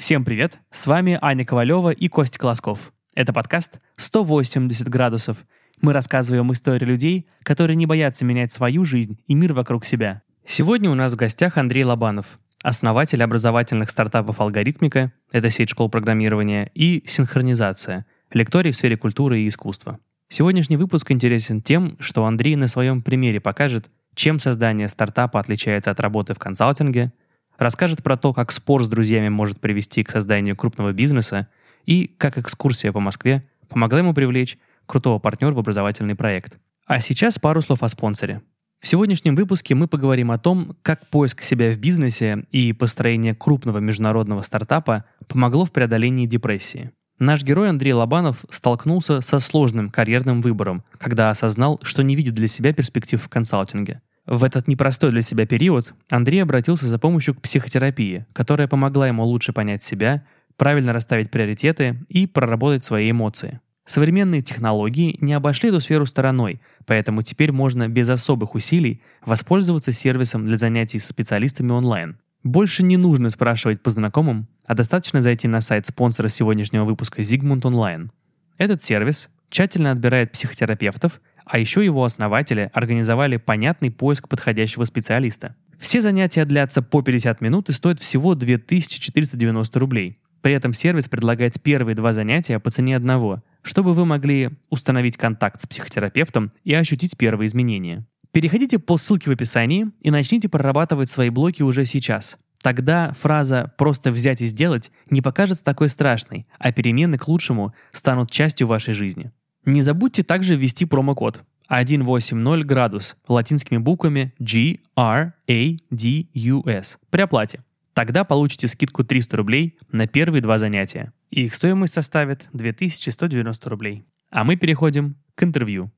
Всем привет! С вами Аня Ковалева и Костя Колосков. Это подкаст «180 градусов». Мы рассказываем истории людей, которые не боятся менять свою жизнь и мир вокруг себя. Сегодня у нас в гостях Андрей Лобанов, основатель образовательных стартапов «Алгоритмика», это сеть школ программирования, и «Синхронизация», лекторий в сфере культуры и искусства. Сегодняшний выпуск интересен тем, что Андрей на своем примере покажет, чем создание стартапа отличается от работы в консалтинге, расскажет про то, как спор с друзьями может привести к созданию крупного бизнеса и как экскурсия по Москве помогла ему привлечь крутого партнера в образовательный проект. А сейчас пару слов о спонсоре. В сегодняшнем выпуске мы поговорим о том, как поиск себя в бизнесе и построение крупного международного стартапа помогло в преодолении депрессии. Наш герой Андрей Лобанов столкнулся со сложным карьерным выбором, когда осознал, что не видит для себя перспектив в консалтинге. В этот непростой для себя период Андрей обратился за помощью к психотерапии, которая помогла ему лучше понять себя, правильно расставить приоритеты и проработать свои эмоции. Современные технологии не обошли эту сферу стороной, поэтому теперь можно без особых усилий воспользоваться сервисом для занятий с специалистами онлайн. Больше не нужно спрашивать по знакомым, а достаточно зайти на сайт спонсора сегодняшнего выпуска Zigmund Online. Этот сервис тщательно отбирает психотерапевтов а еще его основатели организовали понятный поиск подходящего специалиста. Все занятия длятся по 50 минут и стоят всего 2490 рублей. При этом сервис предлагает первые два занятия по цене одного, чтобы вы могли установить контакт с психотерапевтом и ощутить первые изменения. Переходите по ссылке в описании и начните прорабатывать свои блоки уже сейчас. Тогда фраза «просто взять и сделать» не покажется такой страшной, а перемены к лучшему станут частью вашей жизни. Не забудьте также ввести промокод 180 градус латинскими буквами G R A D U S при оплате. Тогда получите скидку 300 рублей на первые два занятия. Их стоимость составит 2190 рублей. А мы переходим к интервью.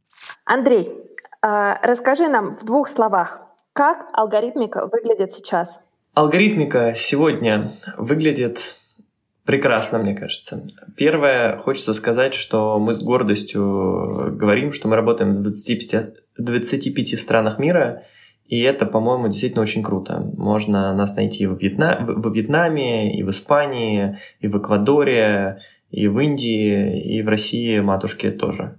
Андрей, а, расскажи нам в двух словах, как алгоритмика выглядит сейчас? Алгоритмика сегодня выглядит Прекрасно, мне кажется. Первое, хочется сказать, что мы с гордостью говорим, что мы работаем в 25, 25 странах мира, и это, по-моему, действительно очень круто. Можно нас найти во, Вьетна... во Вьетнаме, и в Испании, и в Эквадоре, и в Индии, и в России матушке тоже.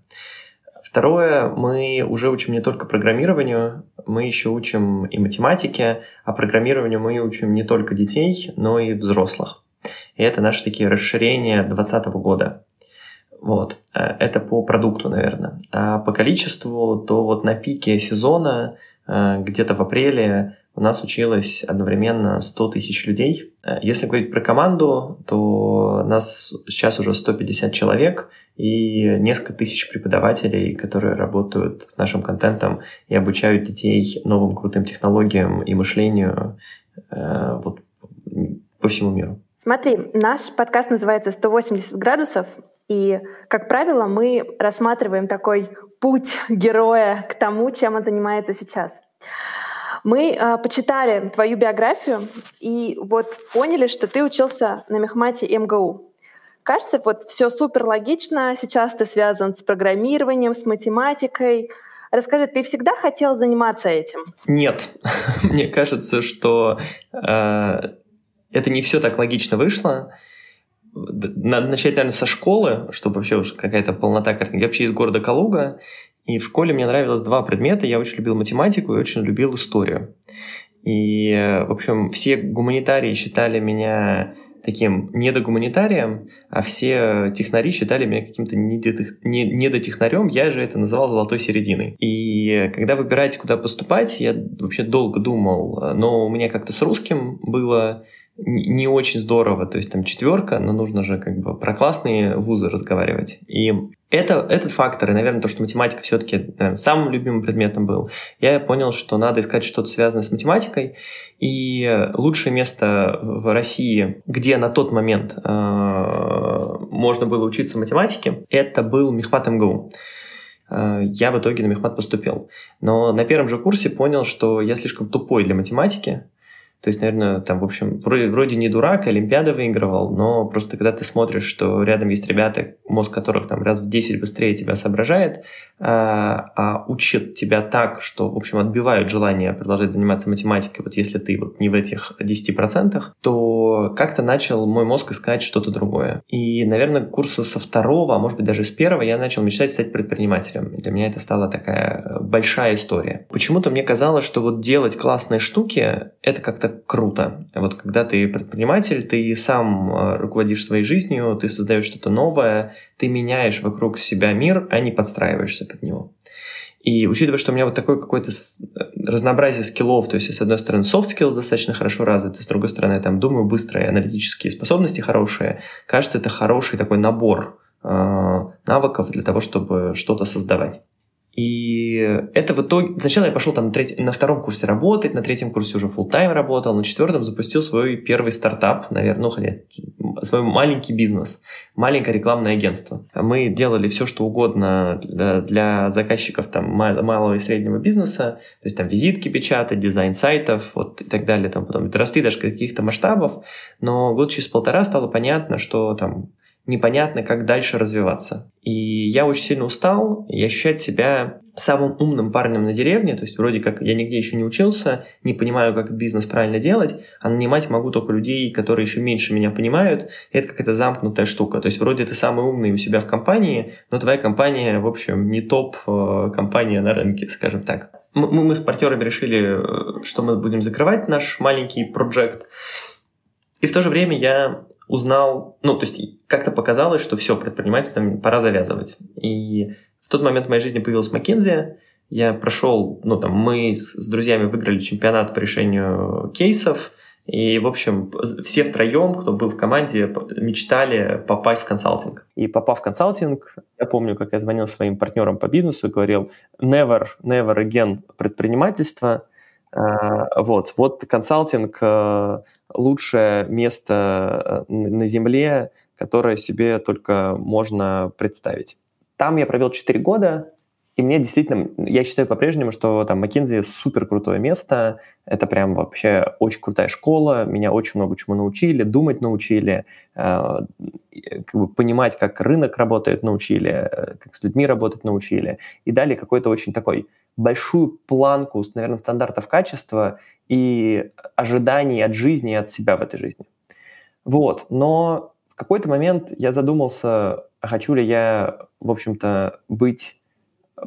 Второе, мы уже учим не только программированию, мы еще учим и математике, а программированию мы учим не только детей, но и взрослых. И это наши такие расширения 2020 года. Вот. Э, это по продукту, наверное. А по количеству, то вот на пике сезона, э, где-то в апреле, у нас училось одновременно 100 тысяч людей. Э, если говорить про команду, то нас сейчас уже 150 человек и несколько тысяч преподавателей, которые работают с нашим контентом и обучают детей новым крутым технологиям и мышлению вот, по всему миру. Смотри, наш подкаст называется «180 градусов», и, как правило, мы рассматриваем такой путь героя к тому, чем он занимается сейчас. Мы э, почитали твою биографию и вот поняли, что ты учился на мехмате МГУ. Кажется, вот все супер логично. Сейчас ты связан с программированием, с математикой. Расскажи, ты всегда хотел заниматься этим? Нет. Мне кажется, что э, это не все так логично вышло. Надо начать, наверное, со школы, чтобы вообще уж какая-то полнота картинки. Я вообще из города Калуга, и в школе мне нравилось два предмета. Я очень любил математику и очень любил историю. И, в общем, все гуманитарии считали меня таким недогуманитарием, а все технари считали меня каким-то недотехнарем, я же это называл золотой серединой. И когда выбирать, куда поступать, я вообще долго думал, но у меня как-то с русским было не очень здорово, то есть там четверка, но нужно же как бы про классные вузы разговаривать. И это, этот фактор, и, наверное, то, что математика все-таки самым любимым предметом был, я понял, что надо искать что-то связанное с математикой, и лучшее место в России, где на тот момент э, можно было учиться математике, это был Мехмат МГУ э, я в итоге на мехмат поступил. Но на первом же курсе понял, что я слишком тупой для математики, то есть, наверное, там, в общем, вроде, вроде не дурак, Олимпиады выигрывал, но просто когда ты смотришь, что рядом есть ребята, мозг которых там раз в 10 быстрее тебя соображает, а, а учат тебя так, что, в общем, отбивают желание продолжать заниматься математикой, вот если ты вот не в этих 10%, то как-то начал мой мозг искать что-то другое. И, наверное, курса со второго, а может быть даже с первого, я начал мечтать стать предпринимателем. Для меня это стала такая большая история. Почему-то мне казалось, что вот делать классные штуки — это как-то круто. Вот когда ты предприниматель, ты сам э, руководишь своей жизнью, ты создаешь что-то новое, ты меняешь вокруг себя мир, а не подстраиваешься под него. И учитывая, что у меня вот такое какое-то разнообразие скиллов, то есть, с одной стороны, soft skills достаточно хорошо развиты, с другой стороны, я там думаю, быстрые аналитические способности хорошие, кажется, это хороший такой набор э, навыков для того, чтобы что-то создавать. И это в итоге... Сначала я пошел там на, треть... на втором курсе работать, на третьем курсе уже full тайм работал, на четвертом запустил свой первый стартап, наверное, ну, хотя свой маленький бизнес, маленькое рекламное агентство. Мы делали все, что угодно для, заказчиков там малого и среднего бизнеса, то есть там визитки печатать, дизайн сайтов, вот и так далее. Там потом росли даже каких-то масштабов, но год через полтора стало понятно, что там непонятно, как дальше развиваться. И я очень сильно устал и ощущать себя самым умным парнем на деревне, то есть вроде как я нигде еще не учился, не понимаю, как бизнес правильно делать, а нанимать могу только людей, которые еще меньше меня понимают, и это какая-то замкнутая штука. То есть вроде ты самый умный у себя в компании, но твоя компания, в общем, не топ-компания на рынке, скажем так. Мы, мы с партнерами решили, э, что мы будем закрывать наш маленький проект, и в то же время я узнал, ну, то есть как-то показалось, что все, предпринимательством пора завязывать. И в тот момент в моей жизни появилась McKinsey, я прошел, ну, там, мы с, с друзьями выиграли чемпионат по решению кейсов, и, в общем, все втроем, кто был в команде, мечтали попасть в консалтинг. И попав в консалтинг, я помню, как я звонил своим партнерам по бизнесу и говорил never, never again предпринимательство. А, вот, вот консалтинг э, лучшее место э, на Земле, которое себе только можно представить. Там я провел 4 года, и мне действительно, я считаю по-прежнему, что там McKinsey супер крутое место, это прям вообще очень крутая школа, меня очень много чему научили, думать научили, э, как бы понимать, как рынок работает, научили, э, как с людьми работать научили, и дали какой-то очень такой большую планку, наверное, стандартов качества и ожиданий от жизни и от себя в этой жизни. Вот, но в какой-то момент я задумался, а хочу ли я, в общем-то, быть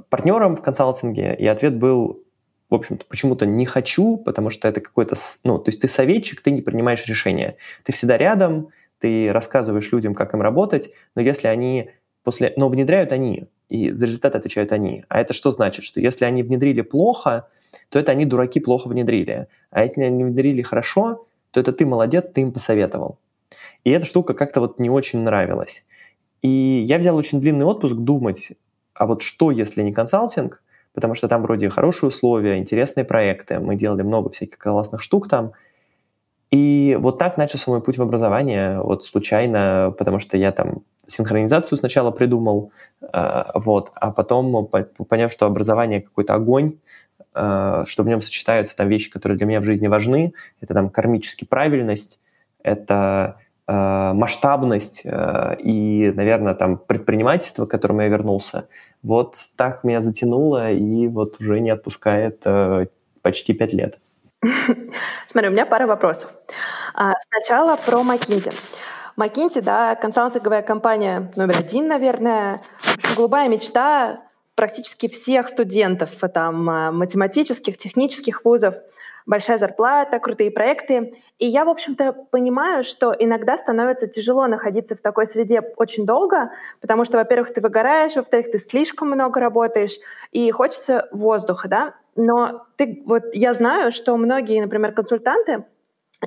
партнером в консалтинге, и ответ был, в общем-то, почему-то не хочу, потому что это какой-то, ну, то есть ты советчик, ты не принимаешь решения. Ты всегда рядом, ты рассказываешь людям, как им работать, но если они после... Но внедряют они, и за результат отвечают они. А это что значит? Что если они внедрили плохо, то это они, дураки, плохо внедрили. А если они внедрили хорошо, то это ты молодец, ты им посоветовал. И эта штука как-то вот не очень нравилась. И я взял очень длинный отпуск думать, а вот что, если не консалтинг, потому что там вроде хорошие условия, интересные проекты, мы делали много всяких классных штук там. И вот так начался мой путь в образование, вот случайно, потому что я там синхронизацию сначала придумал, э, вот, а потом, поняв, что образование какой-то огонь, что в нем сочетаются там вещи, которые для меня в жизни важны, это там кармически правильность, это э, масштабность и, наверное, там предпринимательство, к которому я вернулся, вот так меня затянуло и вот уже не отпускает почти пять лет. Смотри, у меня пара вопросов. А, сначала про McKinsey. McKinsey, да, консалтинговая компания номер один, наверное. Голубая мечта практически всех студентов там, а, математических, технических вузов. Большая зарплата, крутые проекты. И я, в общем-то, понимаю, что иногда становится тяжело находиться в такой среде очень долго, потому что, во-первых, ты выгораешь, во-вторых, ты слишком много работаешь, и хочется воздуха, да. Но ты, вот я знаю, что многие, например, консультанты,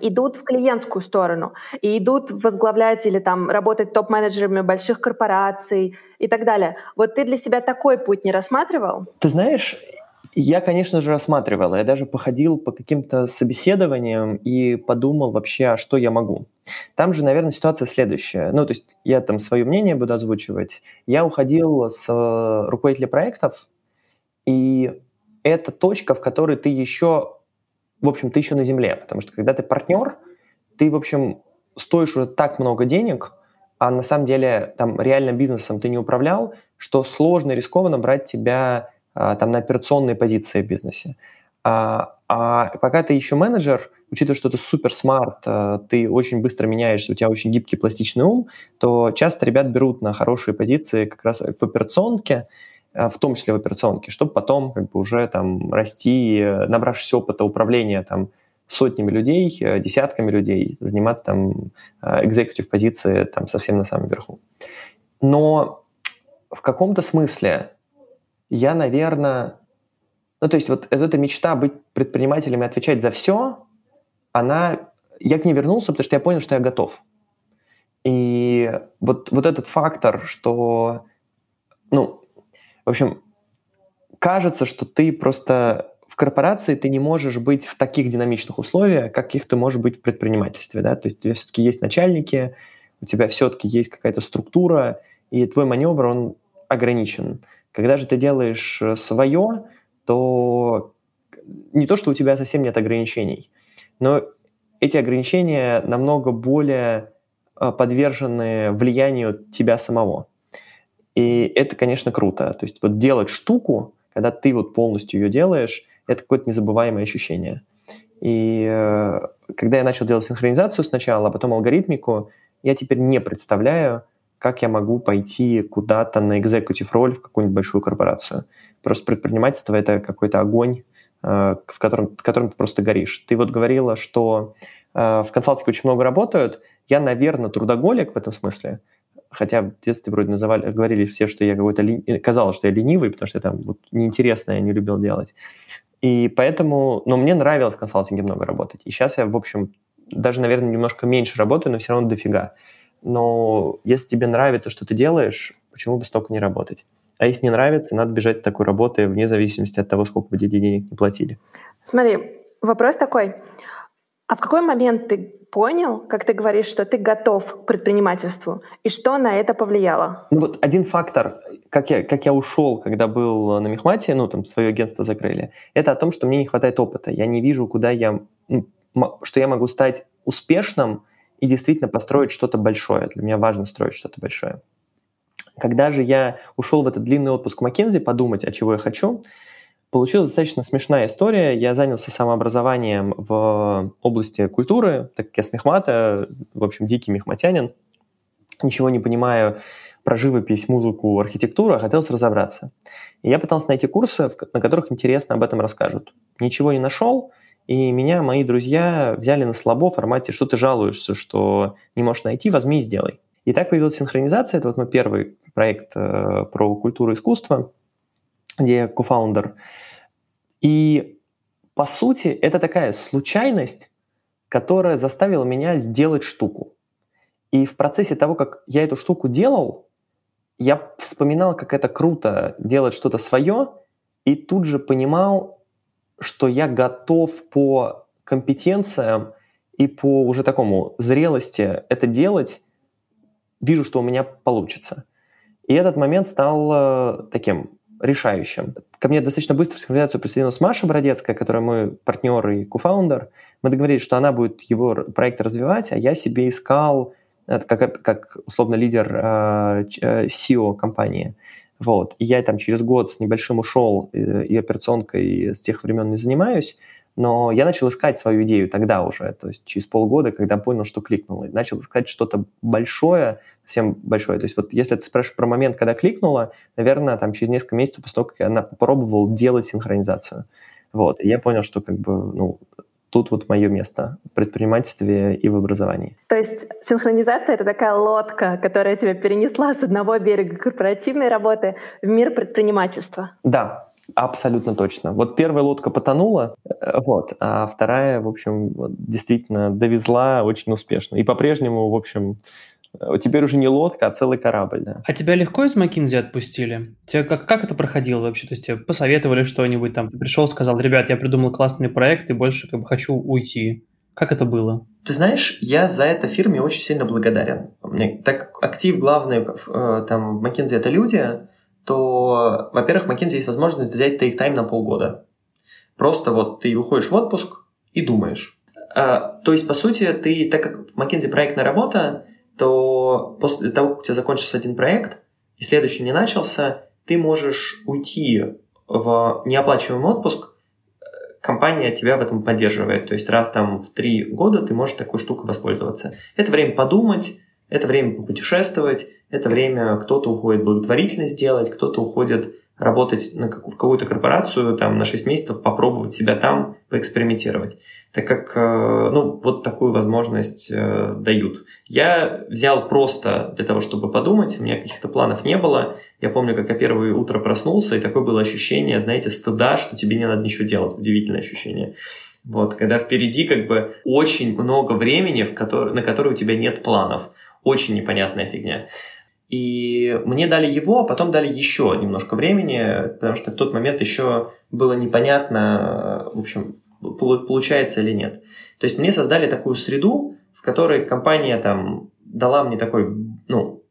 идут в клиентскую сторону и идут возглавлять или там работать топ-менеджерами больших корпораций и так далее. Вот ты для себя такой путь не рассматривал? Ты знаешь, я, конечно же, рассматривал. Я даже походил по каким-то собеседованиям и подумал вообще, а что я могу. Там же, наверное, ситуация следующая. Ну, то есть я там свое мнение буду озвучивать. Я уходил с э, руководителя проектов, и это точка, в которой ты еще в общем, ты еще на земле, потому что когда ты партнер, ты, в общем, стоишь уже так много денег, а на самом деле там реально бизнесом ты не управлял, что сложно и рискованно брать тебя а, там на операционные позиции в бизнесе. А, а пока ты еще менеджер, учитывая, что ты супер смарт, а, ты очень быстро меняешься, у тебя очень гибкий пластичный ум, то часто ребят берут на хорошие позиции как раз в операционке, в том числе в операционке, чтобы потом как бы уже там расти, набравшись опыта управления там сотнями людей, э, десятками людей, заниматься там экзекутив позиции там совсем на самом верху. Но в каком-то смысле я, наверное... Ну, то есть вот эта мечта быть предпринимателем и отвечать за все, она... Я к ней вернулся, потому что я понял, что я готов. И вот, вот этот фактор, что... Ну, в общем, кажется, что ты просто в корпорации ты не можешь быть в таких динамичных условиях, каких ты можешь быть в предпринимательстве, да, то есть у тебя все-таки есть начальники, у тебя все-таки есть какая-то структура, и твой маневр, он ограничен. Когда же ты делаешь э, свое, то не то, что у тебя совсем нет ограничений, но эти ограничения намного более э, подвержены влиянию тебя самого. И это, конечно, круто. То есть вот делать штуку, когда ты вот полностью ее делаешь, это какое-то незабываемое ощущение. И э, когда я начал делать синхронизацию сначала, а потом алгоритмику, я теперь не представляю, как я могу пойти куда-то на экзекутив роль в какую-нибудь большую корпорацию. Просто предпринимательство — это какой-то огонь, э, в котором, в котором ты просто горишь. Ты вот говорила, что э, в консалтинге очень много работают. Я, наверное, трудоголик в этом смысле, хотя в детстве вроде называли, говорили все, что я какой-то ли... казалось, что я ленивый, потому что там вот неинтересно я не любил делать. И поэтому, но мне нравилось в консалтинге много работать. И сейчас я, в общем, даже, наверное, немножко меньше работаю, но все равно дофига но если тебе нравится, что ты делаешь, почему бы столько не работать? А если не нравится, надо бежать с такой работы вне зависимости от того, сколько бы тебе денег не платили. Смотри, вопрос такой. А в какой момент ты понял, как ты говоришь, что ты готов к предпринимательству, и что на это повлияло? Ну вот один фактор, как я, как я ушел, когда был на Мехмате, ну там свое агентство закрыли, это о том, что мне не хватает опыта. Я не вижу, куда я, ну, что я могу стать успешным, и действительно построить что-то большое. Для меня важно строить что-то большое. Когда же я ушел в этот длинный отпуск в Маккензи подумать, о чего я хочу, получилась достаточно смешная история. Я занялся самообразованием в области культуры, так как я с Мехмата, в общем, дикий мехматянин, ничего не понимаю про живопись, музыку, архитектуру, а хотелось разобраться. И я пытался найти курсы, на которых интересно об этом расскажут. Ничего не нашел, и меня мои друзья взяли на слабо в формате, что ты жалуешься, что не можешь найти, возьми и сделай. И так появилась синхронизация. Это вот мой первый проект э, про культуру и искусство, где я кофаундер. И по сути это такая случайность, которая заставила меня сделать штуку. И в процессе того, как я эту штуку делал, я вспоминал, как это круто делать что-то свое, и тут же понимал, что я готов по компетенциям и по уже такому зрелости это делать, вижу, что у меня получится. И этот момент стал э, таким решающим. Ко мне достаточно быстро в синхронизацию присоединилась Маша Бродецкая, которая мой партнер и кофаундер. Мы договорились, что она будет его проект развивать, а я себе искал это как, как условно лидер э, SEO компании. Вот. И я там через год с небольшим ушел э, и операционкой с тех времен не занимаюсь, но я начал искать свою идею тогда уже, то есть через полгода, когда понял, что кликнуло. И начал искать что-то большое, совсем большое. То есть вот если ты спрашиваешь про момент, когда кликнула, наверное, там через несколько месяцев после того, как я попробовал делать синхронизацию. Вот. И я понял, что как бы, ну, тут вот мое место в предпринимательстве и в образовании. То есть синхронизация — это такая лодка, которая тебя перенесла с одного берега корпоративной работы в мир предпринимательства. Да, Абсолютно точно. Вот первая лодка потонула, э, вот, а вторая, в общем, действительно довезла очень успешно. И по-прежнему, в общем, Э, теперь уже не лодка, а целый корабль, да. А тебя легко из Макинзи отпустили? Тебе как, как это проходило вообще? То есть тебе посоветовали что-нибудь там? Ты пришел, сказал, ребят, я придумал классный проект и больше как бы хочу уйти. Как это было? Ты знаешь, я за это фирме очень сильно благодарен. Мне, так актив главный э, там в McKinsey это люди, то, во-первых, в McKinsey есть возможность взять take time на полгода. Просто вот ты уходишь в отпуск и думаешь. А, то есть, по сути, ты, так как McKinsey проектная работа, то после того, как у тебя закончился один проект, и следующий не начался, ты можешь уйти в неоплачиваемый отпуск, компания тебя в этом поддерживает. То есть раз там в три года ты можешь такой штукой воспользоваться. Это время подумать, это время попутешествовать, это время кто-то уходит благотворительность сделать, кто-то уходит работать на как, в какую-то корпорацию там, на 6 месяцев, попробовать себя там, поэкспериментировать. Так как э, ну, вот такую возможность э, дают. Я взял просто для того, чтобы подумать, у меня каких-то планов не было. Я помню, как я первое утро проснулся, и такое было ощущение, знаете, стыда, что тебе не надо ничего делать. Удивительное ощущение. Вот, когда впереди как бы очень много времени, в который, на которое у тебя нет планов. Очень непонятная фигня. И мне дали его, а потом дали еще немножко времени, потому что в тот момент еще было непонятно, в общем, получается или нет. То есть мне создали такую среду, в которой компания там дала мне такой, ну,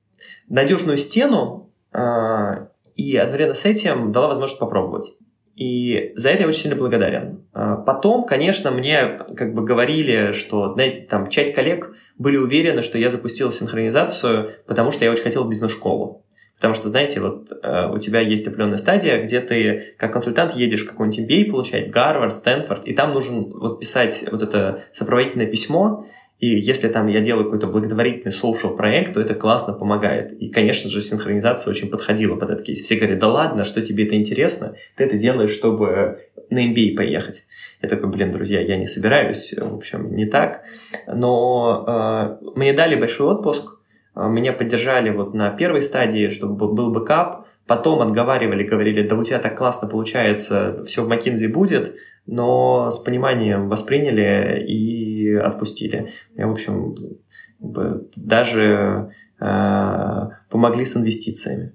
надежную стену, э, и одновременно с этим дала возможность попробовать. И за это я очень сильно благодарен. А, потом, конечно, мне как бы говорили, что знаете, там часть коллег были уверены, что я запустил синхронизацию, потому что я очень хотел бизнес-школу. Потому что, знаете, вот э, у тебя есть определенная стадия, где ты как консультант едешь какой-нибудь MBA получать, Гарвард, Стэнфорд, и там нужно вот писать вот это сопроводительное письмо, и если там я делаю какой-то благотворительный social проект, то это классно помогает. И, конечно же, синхронизация очень подходила под этот кейс. Все говорят, да ладно, что тебе это интересно? Ты это делаешь, чтобы на MBA поехать. Я такой, блин, друзья, я не собираюсь, в общем, не так. Но э, мне дали большой отпуск, э, меня поддержали вот на первой стадии, чтобы был бэкап, потом отговаривали, говорили, да у тебя так классно получается, все в McKinsey будет, но с пониманием восприняли и отпустили. Я, в общем, даже э, помогли с инвестициями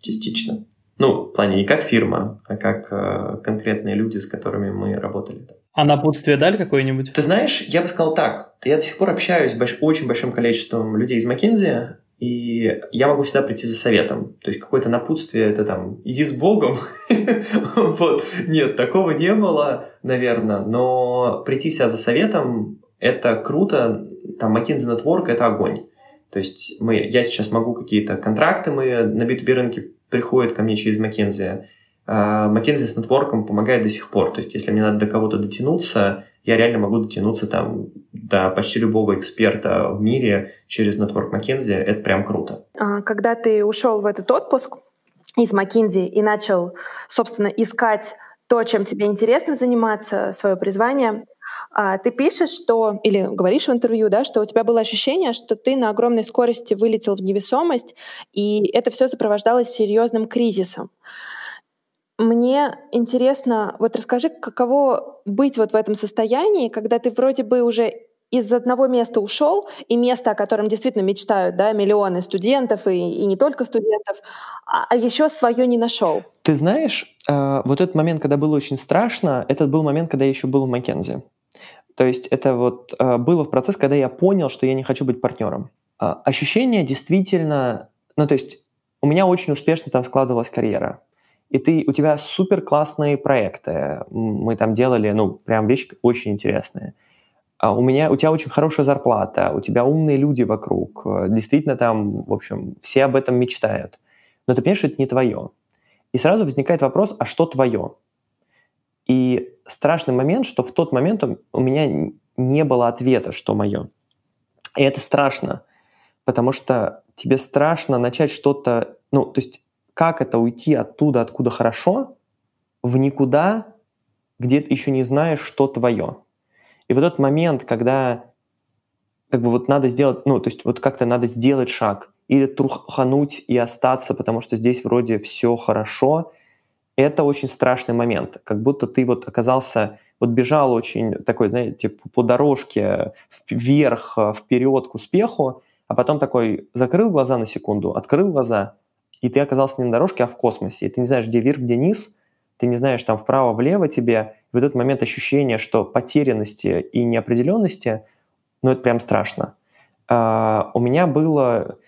частично. Ну, в плане не как фирма, а как э, конкретные люди, с которыми мы работали. А напутствие дали какое-нибудь? Ты знаешь, я бы сказал так. Я до сих пор общаюсь с больш- очень большим количеством людей из McKinsey, и я могу всегда прийти за советом. То есть какое-то напутствие, это там, иди с Богом. вот. Нет, такого не было, наверное. Но прийти всегда за советом, это круто. Там McKinsey Network — это огонь. То есть мы, я сейчас могу какие-то контракты, мы на B2B рынке приходят ко мне через McKinsey. Uh, McKinsey с нетворком помогает до сих пор. То есть если мне надо до кого-то дотянуться, я реально могу дотянуться там до почти любого эксперта в мире через Network McKinsey. Это прям круто. А, когда ты ушел в этот отпуск из McKinsey и начал, собственно, искать то, чем тебе интересно заниматься, свое призвание, а, ты пишешь, что, или говоришь в интервью, да, что у тебя было ощущение, что ты на огромной скорости вылетел в невесомость, и это все сопровождалось серьезным кризисом. Мне интересно, вот расскажи, каково быть вот в этом состоянии, когда ты вроде бы уже из одного места ушел, и место, о котором действительно мечтают да, миллионы студентов, и, и не только студентов, а, а еще свое не нашел. Ты знаешь, э, вот этот момент, когда было очень страшно, этот был момент, когда я еще был в Маккензи. То есть это вот э, было в процесс, когда я понял, что я не хочу быть партнером. Э, ощущение действительно, ну то есть у меня очень успешно там складывалась карьера и ты, у тебя супер классные проекты. Мы там делали, ну, прям вещи очень интересные. А у меня, у тебя очень хорошая зарплата, у тебя умные люди вокруг. Действительно там, в общем, все об этом мечтают. Но ты понимаешь, что это не твое. И сразу возникает вопрос, а что твое? И страшный момент, что в тот момент у меня не было ответа, что мое. И это страшно, потому что тебе страшно начать что-то, ну, то есть как это уйти оттуда, откуда хорошо, в никуда, где ты еще не знаешь, что твое. И вот этот момент, когда как бы вот надо сделать, ну, то есть вот как-то надо сделать шаг или трухануть и остаться, потому что здесь вроде все хорошо, это очень страшный момент. Как будто ты вот оказался, вот бежал очень такой, знаете, по дорожке вверх, вперед к успеху, а потом такой закрыл глаза на секунду, открыл глаза – и ты оказался не на дорожке, а в космосе, и ты не знаешь, где вверх, где низ, ты не знаешь, там вправо-влево тебе, в этот момент ощущение, что потерянности и неопределенности, ну, это прям страшно. Uh, у меня было,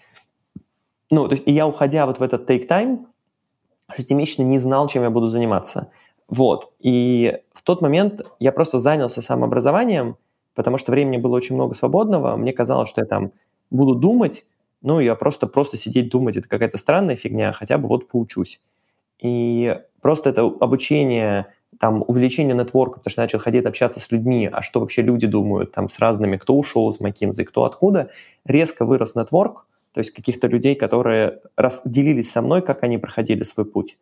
ну, то есть я, уходя вот в этот take time, шестимесячно не знал, чем я буду заниматься. Вот. И в тот момент я просто занялся самообразованием, потому что времени было очень много свободного. Мне казалось, что я там буду думать, ну, я просто, просто сидеть думать, это какая-то странная фигня, хотя бы вот поучусь. И просто это обучение, там, увеличение нетворка, потому что начал ходить общаться с людьми, а что вообще люди думают, там, с разными, кто ушел из McKinsey, кто откуда, резко вырос нетворк, то есть каких-то людей, которые разделились со мной, как они проходили свой путь.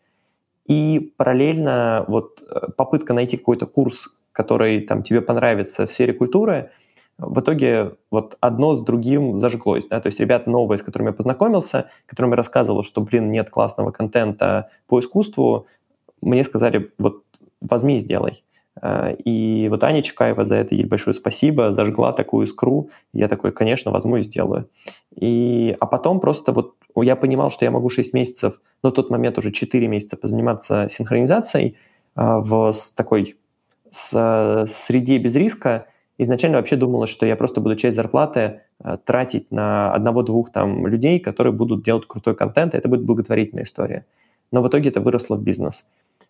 И параллельно вот э, попытка найти какой-то курс, который там тебе понравится в сфере культуры – в итоге вот одно с другим зажглось. Да? То есть ребята новые, с которыми я познакомился, которым я рассказывал, что, блин, нет классного контента по искусству, мне сказали, вот возьми и сделай. А, и вот Аня Чекаева за это ей большое спасибо, зажгла такую искру. Я такой, конечно, возьму и сделаю. И, а потом просто вот я понимал, что я могу 6 месяцев, но в тот момент уже 4 месяца позаниматься синхронизацией а, в такой с, среде без риска, изначально вообще думалось, что я просто буду часть зарплаты э, тратить на одного-двух там людей, которые будут делать крутой контент, и это будет благотворительная история. Но в итоге это выросло в бизнес.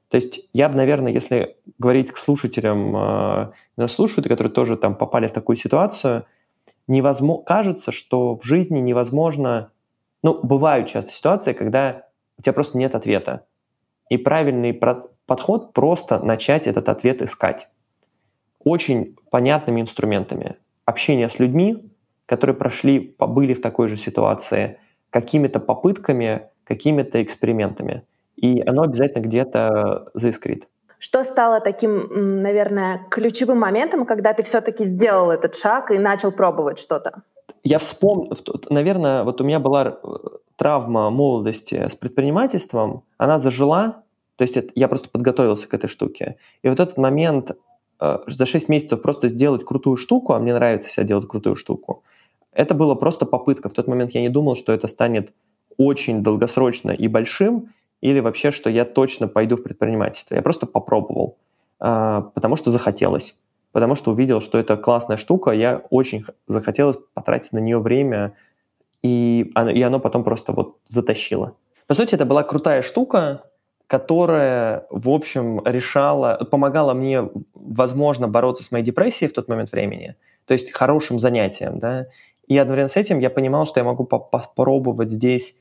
То есть я бы, наверное, если говорить к слушателям, э, нас слушают, которые тоже там попали в такую ситуацию, невозможно, кажется, что в жизни невозможно, ну, бывают часто ситуации, когда у тебя просто нет ответа. И правильный подход просто начать этот ответ искать очень понятными инструментами. Общение с людьми, которые прошли, побыли в такой же ситуации, какими-то попытками, какими-то экспериментами. И оно обязательно где-то заискрит. Что стало таким, наверное, ключевым моментом, когда ты все-таки сделал этот шаг и начал пробовать что-то? Я вспомнил, наверное, вот у меня была э, травма молодости с предпринимательством, она зажила, то есть это, я просто подготовился к этой штуке. И вот этот момент Э, за 6 месяцев просто сделать крутую штуку, а мне нравится себя делать крутую штуку, это было просто попытка. В тот момент я не думал, что это станет очень долгосрочно и большим, или вообще, что я точно пойду в предпринимательство. Я просто попробовал, э, потому что захотелось, потому что увидел, что это классная штука, я очень захотелось потратить на нее время, и оно, и оно потом просто вот затащило. По сути, это была крутая штука, которая, в общем, решала, помогала мне, возможно, бороться с моей депрессией в тот момент времени, то есть хорошим занятием, да, и одновременно с этим я понимал, что я могу попробовать здесь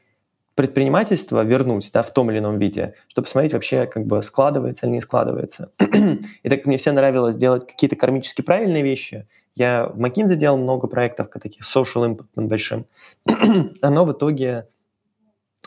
предпринимательство вернуть, да, в том или ином виде, чтобы посмотреть вообще, как бы складывается или не складывается. и так как мне все нравилось делать какие-то кармически правильные вещи, я в McKinsey делал много проектов таких social impact большим, оно в итоге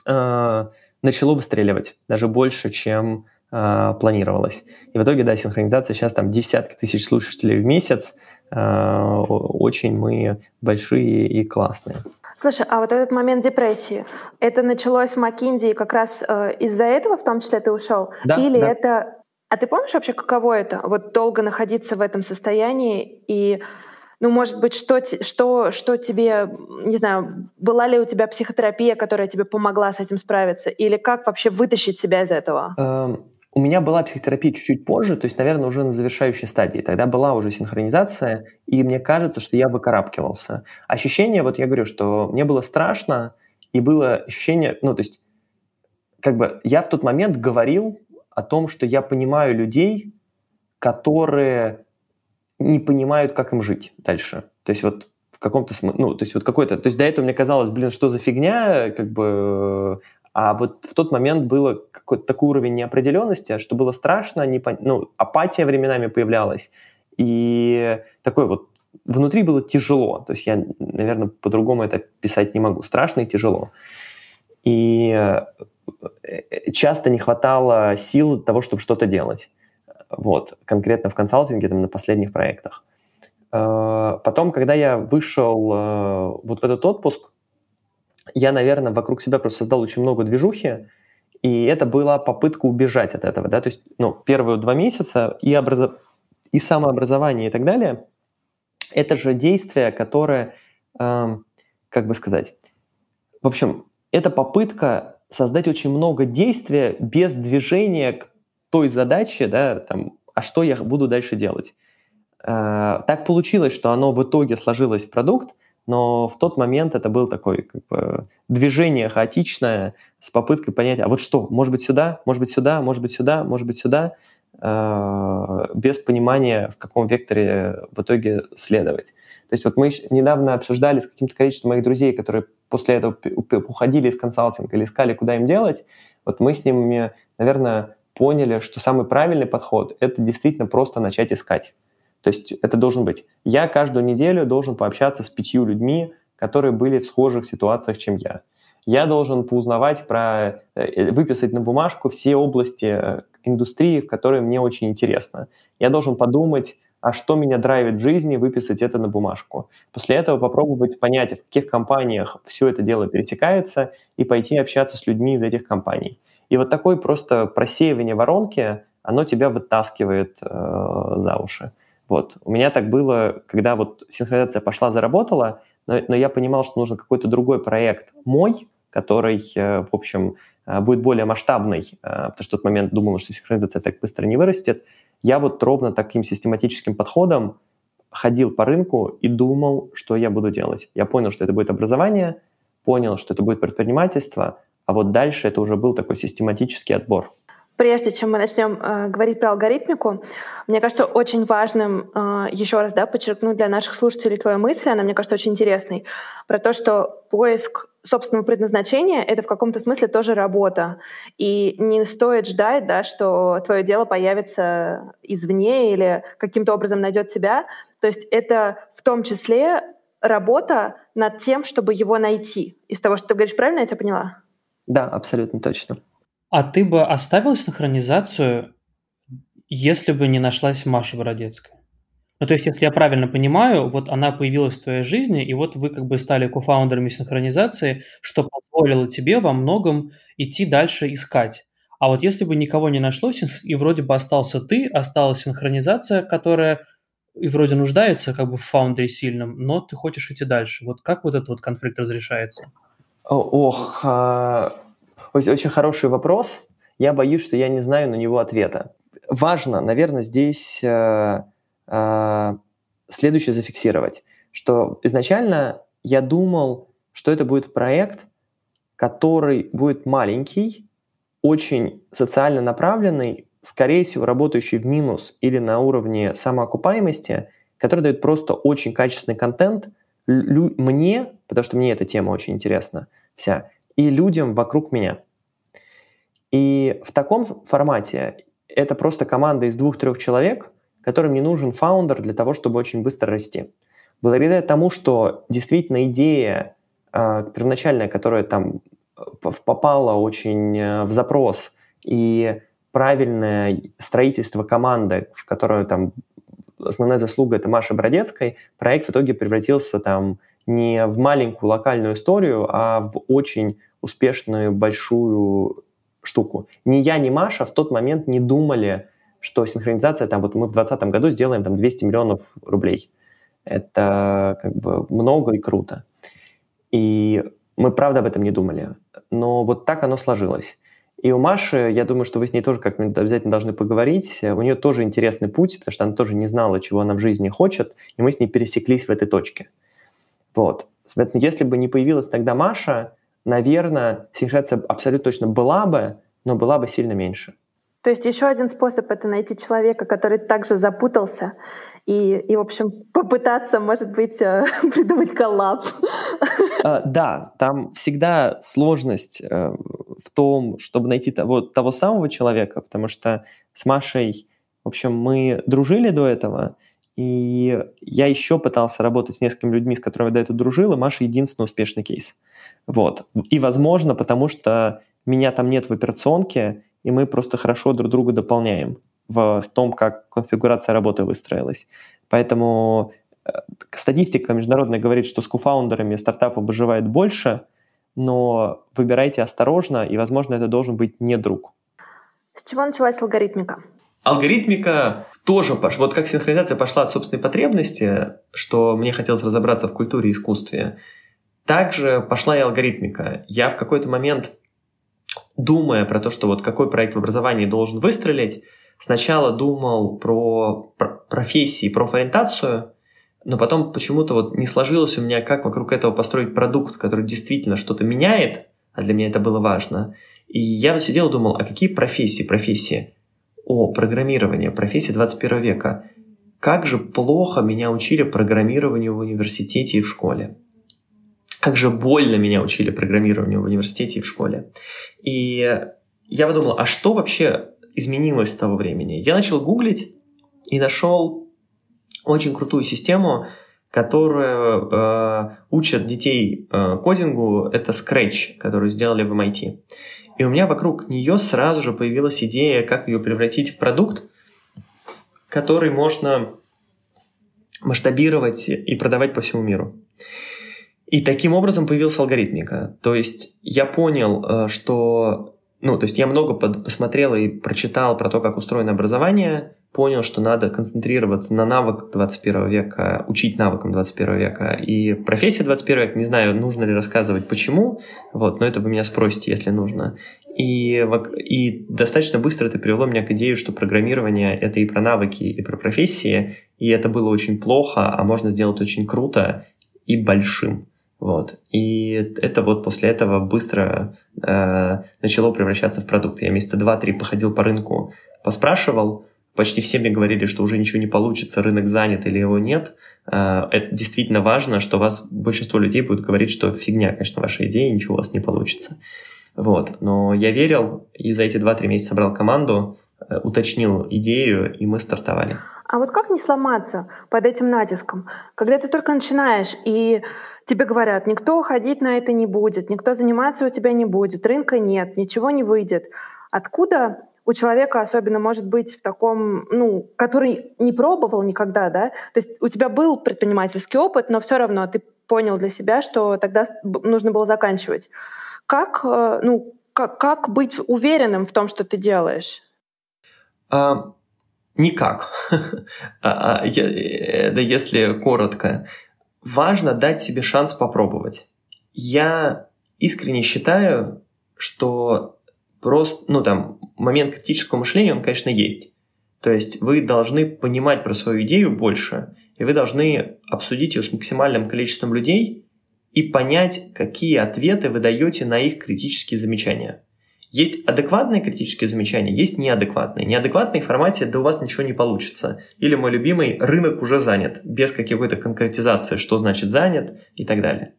э, начало выстреливать даже больше, чем э, планировалось. И в итоге, да, синхронизация сейчас там десятки тысяч слушателей в месяц. Э, очень мы большие и классные. Слушай, а вот этот момент депрессии, это началось в Макинзи как раз э, из-за этого, в том числе, ты ушел? Да, Или да. это... А ты помнишь вообще, каково это? Вот долго находиться в этом состоянии и ну, может быть, что, что, что тебе, не знаю, была ли у тебя психотерапия, которая тебе помогла с этим справиться? Или как вообще вытащить себя из этого? У меня была психотерапия чуть-чуть позже, то есть, наверное, уже на завершающей стадии. Тогда была уже синхронизация, и мне кажется, что я выкарабкивался. Ощущение, вот я говорю, что мне было страшно, и было ощущение, ну, то есть, как бы я в тот момент говорил о том, что я понимаю людей, которые не понимают, как им жить дальше. То есть вот в каком-то смысле, ну, то есть вот какой-то, то есть до этого мне казалось, блин, что за фигня, как бы, а вот в тот момент было какой-то такой уровень неопределенности, что было страшно, не пон... ну, апатия временами появлялась, и такой вот внутри было тяжело, то есть я, наверное, по-другому это писать не могу, страшно и тяжело. И э, часто не хватало сил того, чтобы что-то делать вот, конкретно в консалтинге, там, на последних проектах. Э, потом, когда я вышел э, вот в этот отпуск, я, наверное, вокруг себя просто создал очень много движухи, и это была попытка убежать от этого, да, то есть, ну, первые два месяца и, образов... и самообразование и так далее, это же действие, которое, э, как бы сказать, в общем, это попытка создать очень много действия без движения к той задачи, да, там, а что я буду дальше делать. Э, так получилось, что оно в итоге сложилось в продукт, но в тот момент это было такое как бы, движение хаотичное с попыткой понять, а вот что, может быть сюда, может быть сюда, может быть сюда, может быть сюда, э, без понимания, в каком векторе в итоге следовать. То есть вот мы недавно обсуждали с каким-то количеством моих друзей, которые после этого уходили из консалтинга или искали, куда им делать. Вот мы с ними, наверное, поняли, что самый правильный подход – это действительно просто начать искать. То есть это должен быть. Я каждую неделю должен пообщаться с пятью людьми, которые были в схожих ситуациях, чем я. Я должен поузнавать про, э, выписать на бумажку все области э, индустрии, в которые мне очень интересно. Я должен подумать, а что меня драйвит в жизни, выписать это на бумажку. После этого попробовать понять, в каких компаниях все это дело пересекается, и пойти общаться с людьми из этих компаний. И вот такое просто просеивание воронки, оно тебя вытаскивает э, за уши. Вот. У меня так было, когда вот синхронизация пошла, заработала, но, но я понимал, что нужен какой-то другой проект мой, который, э, в общем, э, будет более масштабный, э, потому что в тот момент думал, что синхронизация так быстро не вырастет. Я вот ровно таким систематическим подходом ходил по рынку и думал, что я буду делать. Я понял, что это будет образование, понял, что это будет предпринимательство, а вот дальше это уже был такой систематический отбор. Прежде чем мы начнем э, говорить про алгоритмику, мне кажется, очень важным э, еще раз да, подчеркнуть для наших слушателей твою мысль, она, мне кажется, очень интересной, про то, что поиск собственного предназначения — это в каком-то смысле тоже работа. И не стоит ждать, да, что твое дело появится извне или каким-то образом найдет себя. То есть это в том числе работа над тем, чтобы его найти. Из того, что ты говоришь, правильно я тебя поняла? Да, абсолютно точно. А ты бы оставил синхронизацию, если бы не нашлась Маша Бородецкая? Ну, то есть, если я правильно понимаю, вот она появилась в твоей жизни, и вот вы как бы стали кофаундерами синхронизации, что позволило тебе во многом идти дальше искать. А вот если бы никого не нашлось, и вроде бы остался ты, осталась синхронизация, которая и вроде нуждается как бы в фаундере сильном, но ты хочешь идти дальше. Вот как вот этот вот конфликт разрешается? Ох, а, очень хороший вопрос. Я боюсь, что я не знаю на него ответа. Важно, наверное, здесь э, э, следующее зафиксировать, что изначально я думал, что это будет проект, который будет маленький, очень социально направленный, скорее всего, работающий в минус или на уровне самоокупаемости, который дает просто очень качественный контент мне, потому что мне эта тема очень интересна вся, и людям вокруг меня. И в таком формате это просто команда из двух-трех человек, которым не нужен фаундер для того, чтобы очень быстро расти. Благодаря тому, что действительно идея э, первоначальная, которая там э, попала очень э, в запрос, и правильное строительство команды, в которой там основная заслуга это Маша Бродецкой, проект в итоге превратился там не в маленькую локальную историю, а в очень успешную большую штуку. Ни я, ни Маша в тот момент не думали, что синхронизация, там вот мы в 2020 году сделаем там 200 миллионов рублей. Это как бы много и круто. И мы правда об этом не думали. Но вот так оно сложилось. И у Маши, я думаю, что вы с ней тоже как-нибудь обязательно должны поговорить. У нее тоже интересный путь, потому что она тоже не знала, чего она в жизни хочет, и мы с ней пересеклись в этой точке. Вот. Соответственно, если бы не появилась тогда Маша, наверное, синхронизация абсолютно точно была бы, но была бы сильно меньше. То есть еще один способ — это найти человека, который также запутался, и, и в общем, попытаться, может быть, э, придумать коллаб. А, да, там всегда сложность э, в том, чтобы найти того, того самого человека, потому что с Машей, в общем, мы дружили до этого, и я еще пытался работать с несколькими людьми, с которыми я до этого дружил, и Маша единственный успешный кейс. Вот. И, возможно, потому что меня там нет в операционке, и мы просто хорошо друг друга дополняем в, в том, как конфигурация работы выстроилась. Поэтому э, статистика международная говорит, что с кофаундерами стартапа выживает больше, но выбирайте осторожно, и, возможно, это должен быть не друг. С чего началась алгоритмика? Алгоритмика тоже пошла. Вот как синхронизация пошла от собственной потребности, что мне хотелось разобраться в культуре и искусстве, также пошла и алгоритмика. Я в какой-то момент, думая про то, что вот какой проект в образовании должен выстрелить, сначала думал про, профессии, про ориентацию, но потом почему-то вот не сложилось у меня, как вокруг этого построить продукт, который действительно что-то меняет, а для меня это было важно. И я вот сидел и думал, а какие профессии, профессии? О, программирование, профессия 21 века. как же плохо меня учили программированию в университете и в школе. Как же больно меня учили программированию в университете и в школе. И я подумал, а что вообще изменилось с того времени? Я начал гуглить и нашел очень крутую систему, которая э, учат детей э, кодингу. Это Scratch, который сделали в MIT. И у меня вокруг нее сразу же появилась идея, как ее превратить в продукт, который можно масштабировать и продавать по всему миру. И таким образом появилась алгоритмика. То есть я понял, э, что... Ну, то есть я много посмотрел и прочитал про то, как устроено образование, понял, что надо концентрироваться на навыках 21 века, учить навыкам 21 века. И профессия 21 века, не знаю, нужно ли рассказывать почему, вот, но это вы меня спросите, если нужно. И, и достаточно быстро это привело меня к идее, что программирование — это и про навыки, и про профессии, и это было очень плохо, а можно сделать очень круто и большим. Вот. И это вот после этого быстро э, начало превращаться в продукт. Я месяца два-три походил по рынку, поспрашивал, почти все мне говорили, что уже ничего не получится, рынок занят или его нет. Э, это действительно важно, что вас большинство людей будет говорить, что фигня, конечно, ваша идея, ничего у вас не получится. Вот. Но я верил и за эти 2-3 месяца собрал команду, э, уточнил идею, и мы стартовали. А вот как не сломаться под этим натиском, когда ты только начинаешь, и тебе говорят, никто ходить на это не будет, никто заниматься у тебя не будет, рынка нет, ничего не выйдет. Откуда у человека особенно может быть в таком, ну, который не пробовал никогда, да, то есть у тебя был предпринимательский опыт, но все равно ты понял для себя, что тогда нужно было заканчивать. Как, э, ну, как, как быть уверенным в том, что ты делаешь? А, никак. а, а, я, да если коротко. Важно дать себе шанс попробовать. Я искренне считаю, что просто, ну там, момент критического мышления, он, конечно, есть. То есть вы должны понимать про свою идею больше, и вы должны обсудить ее с максимальным количеством людей и понять, какие ответы вы даете на их критические замечания. Есть адекватные критические замечания, есть неадекватные. Неадекватные в формате «да у вас ничего не получится». Или мой любимый «рынок уже занят», без какой-то конкретизации, что значит «занят» и так далее.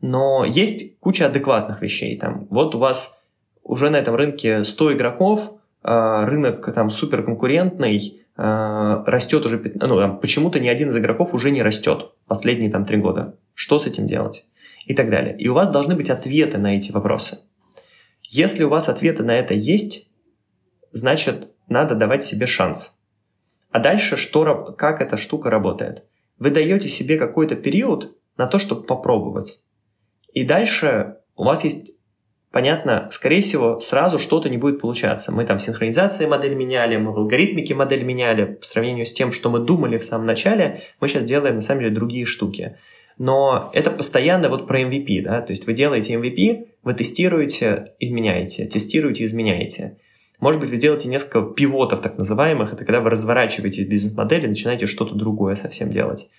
Но есть куча адекватных вещей. Там, вот у вас уже на этом рынке 100 игроков, а, рынок там супер конкурентный, а, растет уже, ну, почему-то ни один из игроков уже не растет последние там три года. Что с этим делать? И так далее. И у вас должны быть ответы на эти вопросы. Если у вас ответы на это есть, значит, надо давать себе шанс. А дальше что, как эта штука работает? Вы даете себе какой-то период на то, чтобы попробовать. И дальше у вас есть понятно, скорее всего, сразу что-то не будет получаться. Мы там в синхронизации модель меняли, мы в алгоритмике модель меняли. По сравнению с тем, что мы думали в самом начале, мы сейчас делаем, на самом деле, другие штуки. Но это постоянно вот про MVP, да, то есть вы делаете MVP, вы тестируете, изменяете, тестируете, изменяете. Может быть, вы делаете несколько пивотов так называемых, это когда вы разворачиваете бизнес-модель и начинаете что-то другое совсем делать.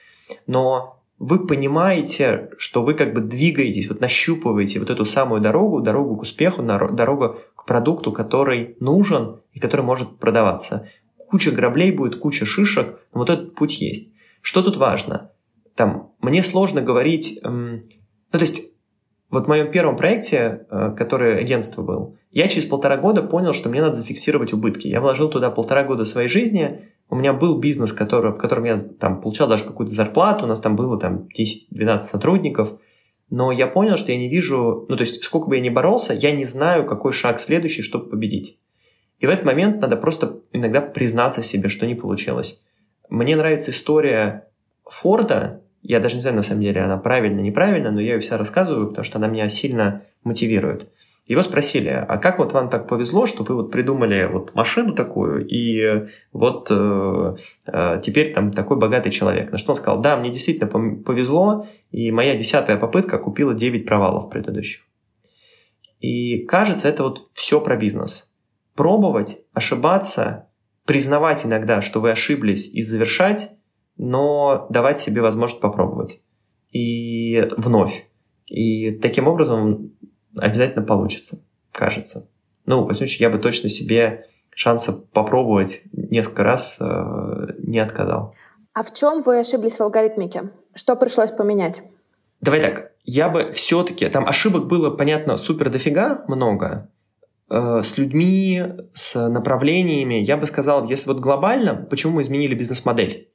Но вы понимаете, что вы как бы двигаетесь, вот нащупываете вот эту самую дорогу, дорогу к успеху, дорогу к продукту, который нужен и который может продаваться. Куча граблей будет, куча шишек, но вот этот путь есть. Что тут важно? Там, мне сложно говорить... Эм, ну, то есть, вот в моем первом проекте, э, который агентство был, я через полтора года понял, что мне надо зафиксировать убытки. Я вложил туда полтора года своей жизни, у меня был бизнес, который, в котором я там получал даже какую-то зарплату, у нас там было там 10-12 сотрудников, но я понял, что я не вижу, ну то есть сколько бы я ни боролся, я не знаю, какой шаг следующий, чтобы победить. И в этот момент надо просто иногда признаться себе, что не получилось. Мне нравится история Форда, я даже не знаю, на самом деле, она правильно, неправильно, но я ее вся рассказываю, потому что она меня сильно мотивирует. Его спросили, а как вот вам так повезло, что вы вот придумали вот машину такую, и вот э, э, теперь там такой богатый человек? На что он сказал, да, мне действительно повезло, и моя десятая попытка купила 9 провалов предыдущих. И кажется, это вот все про бизнес. Пробовать, ошибаться, признавать иногда, что вы ошиблись, и завершать, но давать себе возможность попробовать. И вновь. И таким образом обязательно получится, кажется. Ну, в случае, я бы точно себе шанса попробовать несколько раз э, не отказал. А в чем вы ошиблись в алгоритмике? Что пришлось поменять? Давай так, я бы все-таки, там ошибок было, понятно, супер дофига много, э, с людьми, с направлениями. Я бы сказал, если вот глобально, почему мы изменили бизнес-модель?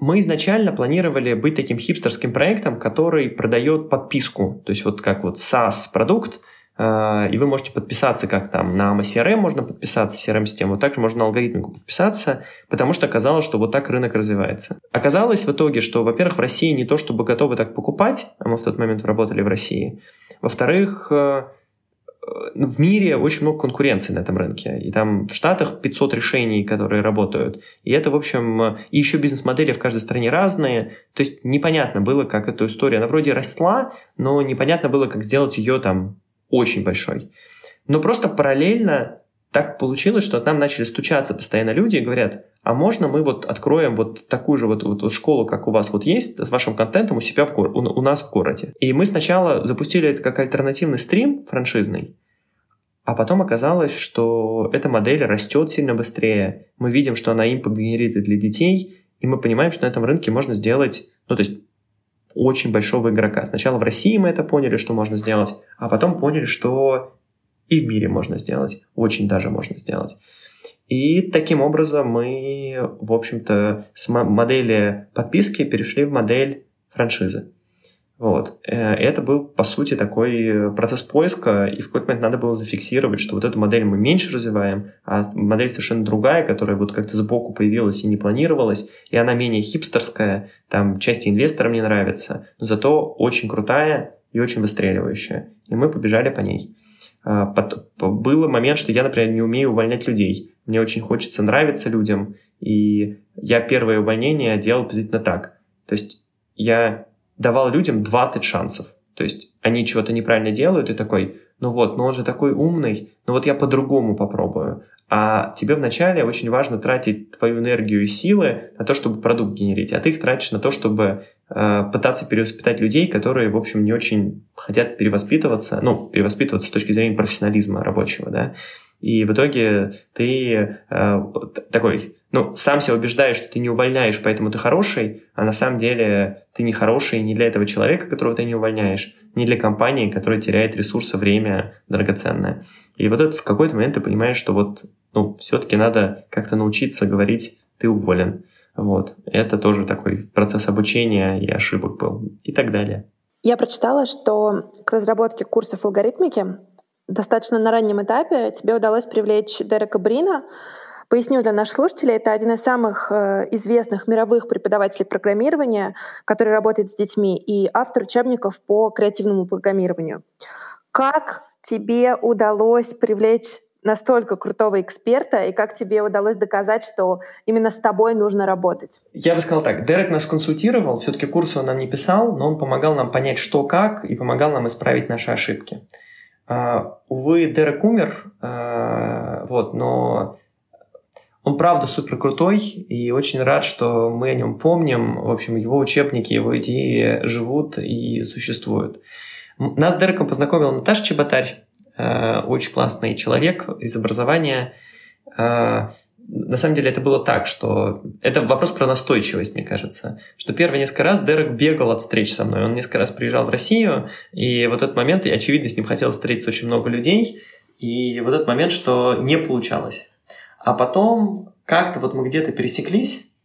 Мы изначально планировали быть таким хипстерским проектом, который продает подписку. То есть вот как вот SaaS-продукт, э, и вы можете подписаться как там на CRM можно подписаться, CRM-систему, также можно на алгоритмику подписаться, потому что оказалось, что вот так рынок развивается. Оказалось в итоге, что, во-первых, в России не то чтобы готовы так покупать, а мы в тот момент работали в России, во-вторых, э, в мире очень много конкуренции на этом рынке. И там в Штатах 500 решений, которые работают. И это, в общем, и еще бизнес-модели в каждой стране разные. То есть непонятно было, как эту историю. Она вроде росла, но непонятно было, как сделать ее там очень большой. Но просто параллельно так получилось, что нам начали стучаться постоянно люди и говорят, а можно мы вот откроем вот такую же вот, вот, вот школу, как у вас вот есть, с вашим контентом у себя в гор- у, у нас в городе. И мы сначала запустили это как альтернативный стрим франшизный, а потом оказалось, что эта модель растет сильно быстрее. Мы видим, что она импакт генерит для детей, и мы понимаем, что на этом рынке можно сделать, ну, то есть очень большого игрока. Сначала в России мы это поняли, что можно сделать, а потом поняли, что и в мире можно сделать, очень даже можно сделать. И таким образом мы, в общем-то, с модели подписки перешли в модель франшизы. Вот. Э, это был, по сути, такой процесс поиска, и в какой-то момент надо было зафиксировать, что вот эту модель мы меньше развиваем, а модель совершенно другая, которая вот как-то сбоку появилась и не планировалась, и она менее хипстерская, там части инвесторам не нравится, но зато очень крутая и очень выстреливающая. И мы побежали по ней. А, был момент, что я, например, не умею увольнять людей. Мне очень хочется нравиться людям, и я первое увольнение делал приблизительно так. То есть я давал людям 20 шансов. То есть они чего-то неправильно делают, и такой, ну вот, ну он же такой умный, ну вот я по-другому попробую. А тебе вначале очень важно тратить твою энергию и силы на то, чтобы продукт генерить, а ты их тратишь на то, чтобы э, пытаться перевоспитать людей, которые, в общем, не очень хотят перевоспитываться, ну, перевоспитываться с точки зрения профессионализма рабочего, да. И в итоге ты э, такой, ну, сам себя убеждаешь, что ты не увольняешь, поэтому ты хороший, а на самом деле ты не хороший не для этого человека, которого ты не увольняешь, не для компании, которая теряет ресурсы, время драгоценное. И вот это в какой-то момент ты понимаешь, что вот, ну, все-таки надо как-то научиться говорить «ты уволен». Вот. Это тоже такой процесс обучения и ошибок был и так далее. Я прочитала, что к разработке курсов алгоритмики достаточно на раннем этапе тебе удалось привлечь Дерека Брина. Поясню для наших слушателей, это один из самых э, известных мировых преподавателей программирования, который работает с детьми, и автор учебников по креативному программированию. Как тебе удалось привлечь настолько крутого эксперта, и как тебе удалось доказать, что именно с тобой нужно работать? Я бы сказал так, Дерек нас консультировал, все-таки курсы он нам не писал, но он помогал нам понять, что как, и помогал нам исправить наши ошибки. Uh, увы, Дерек умер, uh, вот, но он правда супер крутой, и очень рад, что мы о нем помним. В общем, его учебники, его идеи живут и существуют. Нас с Дереком познакомила Наташа Чеботарь, очень классный человек из образования. На самом деле это было так, что это вопрос про настойчивость, мне кажется. Что первые несколько раз Дерек бегал от встреч со мной. Он несколько раз приезжал в Россию, и вот этот момент, и очевидно, с ним хотелось встретиться очень много людей, и вот этот момент, что не получалось. А потом как-то вот мы где-то пересеклись,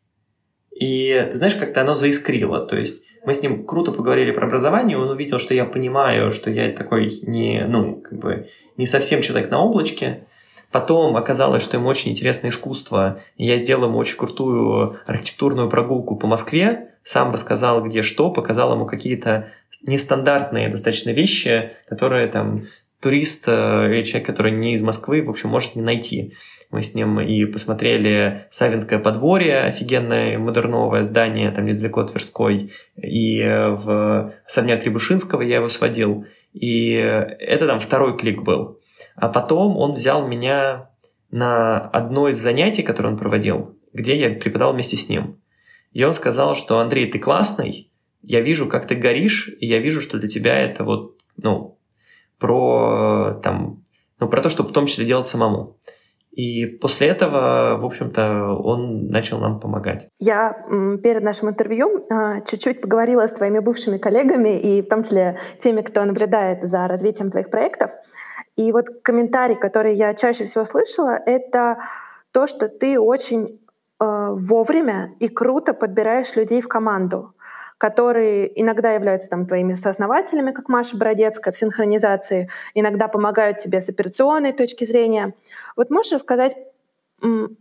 и ты знаешь, как-то оно заискрило. То есть мы с ним круто поговорили про образование, он увидел, что я понимаю, что я такой не, ну, как бы не совсем человек на облачке, Потом оказалось, что ему очень интересно искусство, я сделал ему очень крутую архитектурную прогулку по Москве, сам рассказал, где что, показал ему какие-то нестандартные достаточно вещи, которые там турист э, или человек, который не из Москвы, в общем, может не найти. Мы с ним и посмотрели Савинское подворье, офигенное модерновое здание, там недалеко от Тверской, и в особняк Рябушинского я его сводил. И это там второй клик был. А потом он взял меня на одно из занятий, которое он проводил, где я преподал вместе с ним. И он сказал, что Андрей, ты классный, я вижу, как ты горишь, и я вижу, что для тебя это вот, ну, про, там, ну, про то, чтобы в том числе делать самому. И после этого, в общем-то, он начал нам помогать. Я перед нашим интервью а, чуть-чуть поговорила с твоими бывшими коллегами и в том числе теми, кто наблюдает за развитием твоих проектов. И вот комментарий, который я чаще всего слышала, это то, что ты очень э, вовремя и круто подбираешь людей в команду которые иногда являются там, твоими сооснователями, как Маша Бородецкая в синхронизации, иногда помогают тебе с операционной точки зрения. Вот можешь рассказать,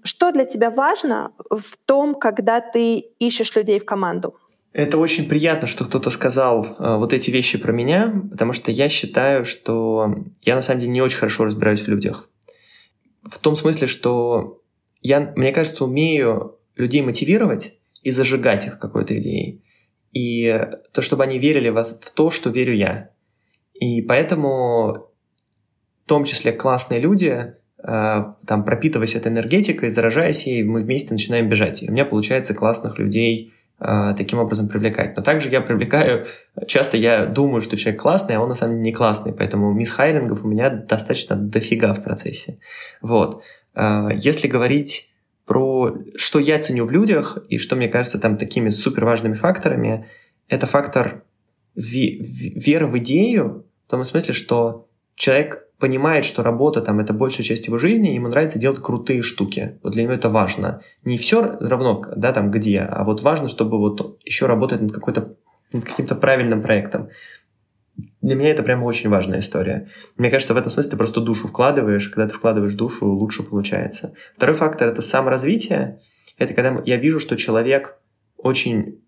что для тебя важно в том, когда ты ищешь людей в команду? Это очень приятно, что кто-то сказал э, вот эти вещи про меня, потому что я считаю, что я на самом деле не очень хорошо разбираюсь в людях. В том смысле, что я, мне кажется, умею людей мотивировать и зажигать их какой-то идеей и то, чтобы они верили в, в то, что верю я. И поэтому в том числе классные люди, э, там, пропитываясь этой энергетикой, заражаясь ей, мы вместе начинаем бежать. И у меня получается классных людей э, таким образом привлекать. Но также я привлекаю, часто я думаю, что человек классный, а он на самом деле не классный, поэтому мисс хайрингов у меня достаточно дофига в процессе. Вот. Э, если говорить про что я ценю в людях и что мне кажется там такими супер важными факторами, это фактор веры в идею, в том смысле, что человек понимает, что работа там это большая часть его жизни, ему нравится делать крутые штуки. Вот для него это важно. Не все равно, да, там где, а вот важно, чтобы вот еще работать над какой-то над каким-то правильным проектом. Для меня это прям очень важная история. Мне кажется, в этом смысле ты просто душу вкладываешь. Когда ты вкладываешь душу, лучше получается. Второй фактор — это саморазвитие. Это когда я вижу, что человек очень,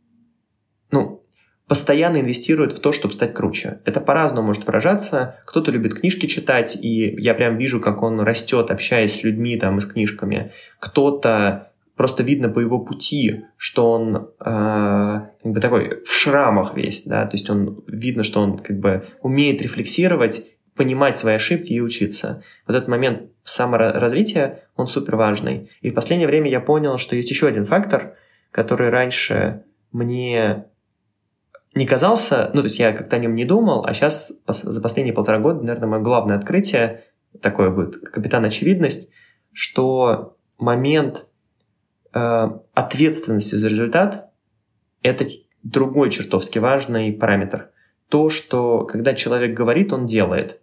ну, постоянно инвестирует в то, чтобы стать круче. Это по-разному может выражаться. Кто-то любит книжки читать, и я прям вижу, как он растет, общаясь с людьми там и с книжками. Кто-то просто видно по его пути, что он э, как бы такой в шрамах весь, да, то есть он видно, что он как бы умеет рефлексировать, понимать свои ошибки и учиться. Вот этот момент саморазвития, он супер важный. И в последнее время я понял, что есть еще один фактор, который раньше мне не казался, ну, то есть я как-то о нем не думал, а сейчас за последние полтора года, наверное, мое главное открытие, такое будет капитан очевидность, что момент ответственностью за результат – это другой чертовски важный параметр. То, что когда человек говорит, он делает.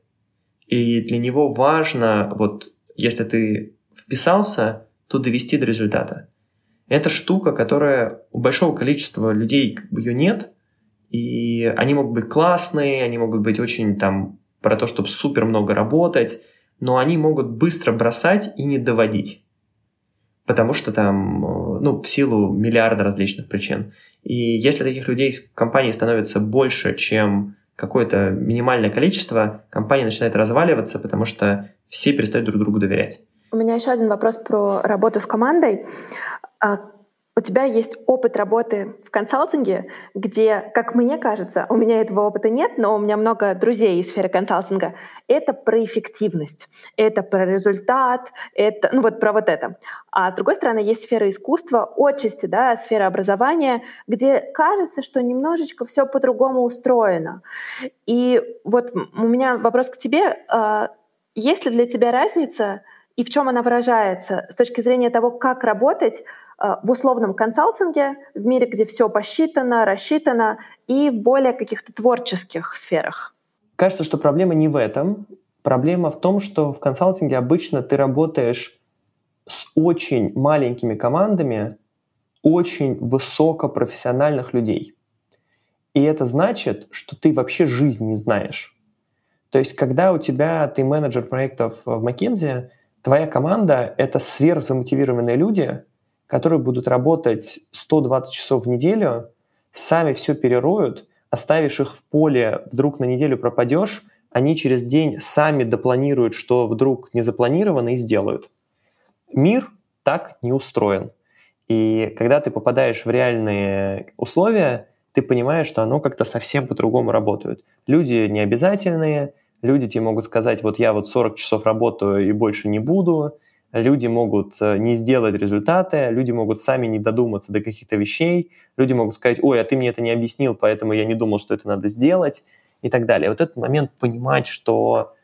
И для него важно, вот если ты вписался, то довести до результата. Это штука, которая у большого количества людей ее нет, и они могут быть классные, они могут быть очень там про то, чтобы супер много работать, но они могут быстро бросать и не доводить потому что там, э, ну, в силу миллиарда различных причин. И если таких людей в компании становится больше, чем какое-то минимальное количество, компания начинает разваливаться, потому что все перестают друг другу доверять. У меня еще один вопрос про работу с командой. У тебя есть опыт работы в консалтинге, где, как мне кажется, у меня этого опыта нет, но у меня много друзей из сферы консалтинга. Это про эффективность, это про результат, это, ну вот про вот это. А с другой стороны, есть сфера искусства, отчасти, да, сфера образования, где кажется, что немножечко все по-другому устроено. И вот у меня вопрос к тебе. А, есть ли для тебя разница и в чем она выражается с точки зрения того, как работать в условном консалтинге, в мире, где все посчитано, рассчитано, и в более каких-то творческих сферах? Кажется, что проблема не в этом. Проблема в том, что в консалтинге обычно ты работаешь с очень маленькими командами очень высокопрофессиональных людей. И это значит, что ты вообще жизнь не знаешь. То есть, когда у тебя ты менеджер проектов в McKinsey, твоя команда — это сверхзамотивированные люди, которые будут работать 120 часов в неделю, сами все перероют, оставишь их в поле, вдруг на неделю пропадешь, они через день сами допланируют, что вдруг не запланировано, и сделают. Мир так не устроен. И когда ты попадаешь в реальные условия, ты понимаешь, что оно как-то совсем по-другому работает. Люди необязательные, люди тебе могут сказать, вот я вот 40 часов работаю и больше не буду, люди могут э, не сделать результаты, люди могут сами не додуматься до каких-то вещей, люди могут сказать, ой, а ты мне это не объяснил, поэтому я не думал, что это надо сделать и так далее. Вот этот момент понимать, что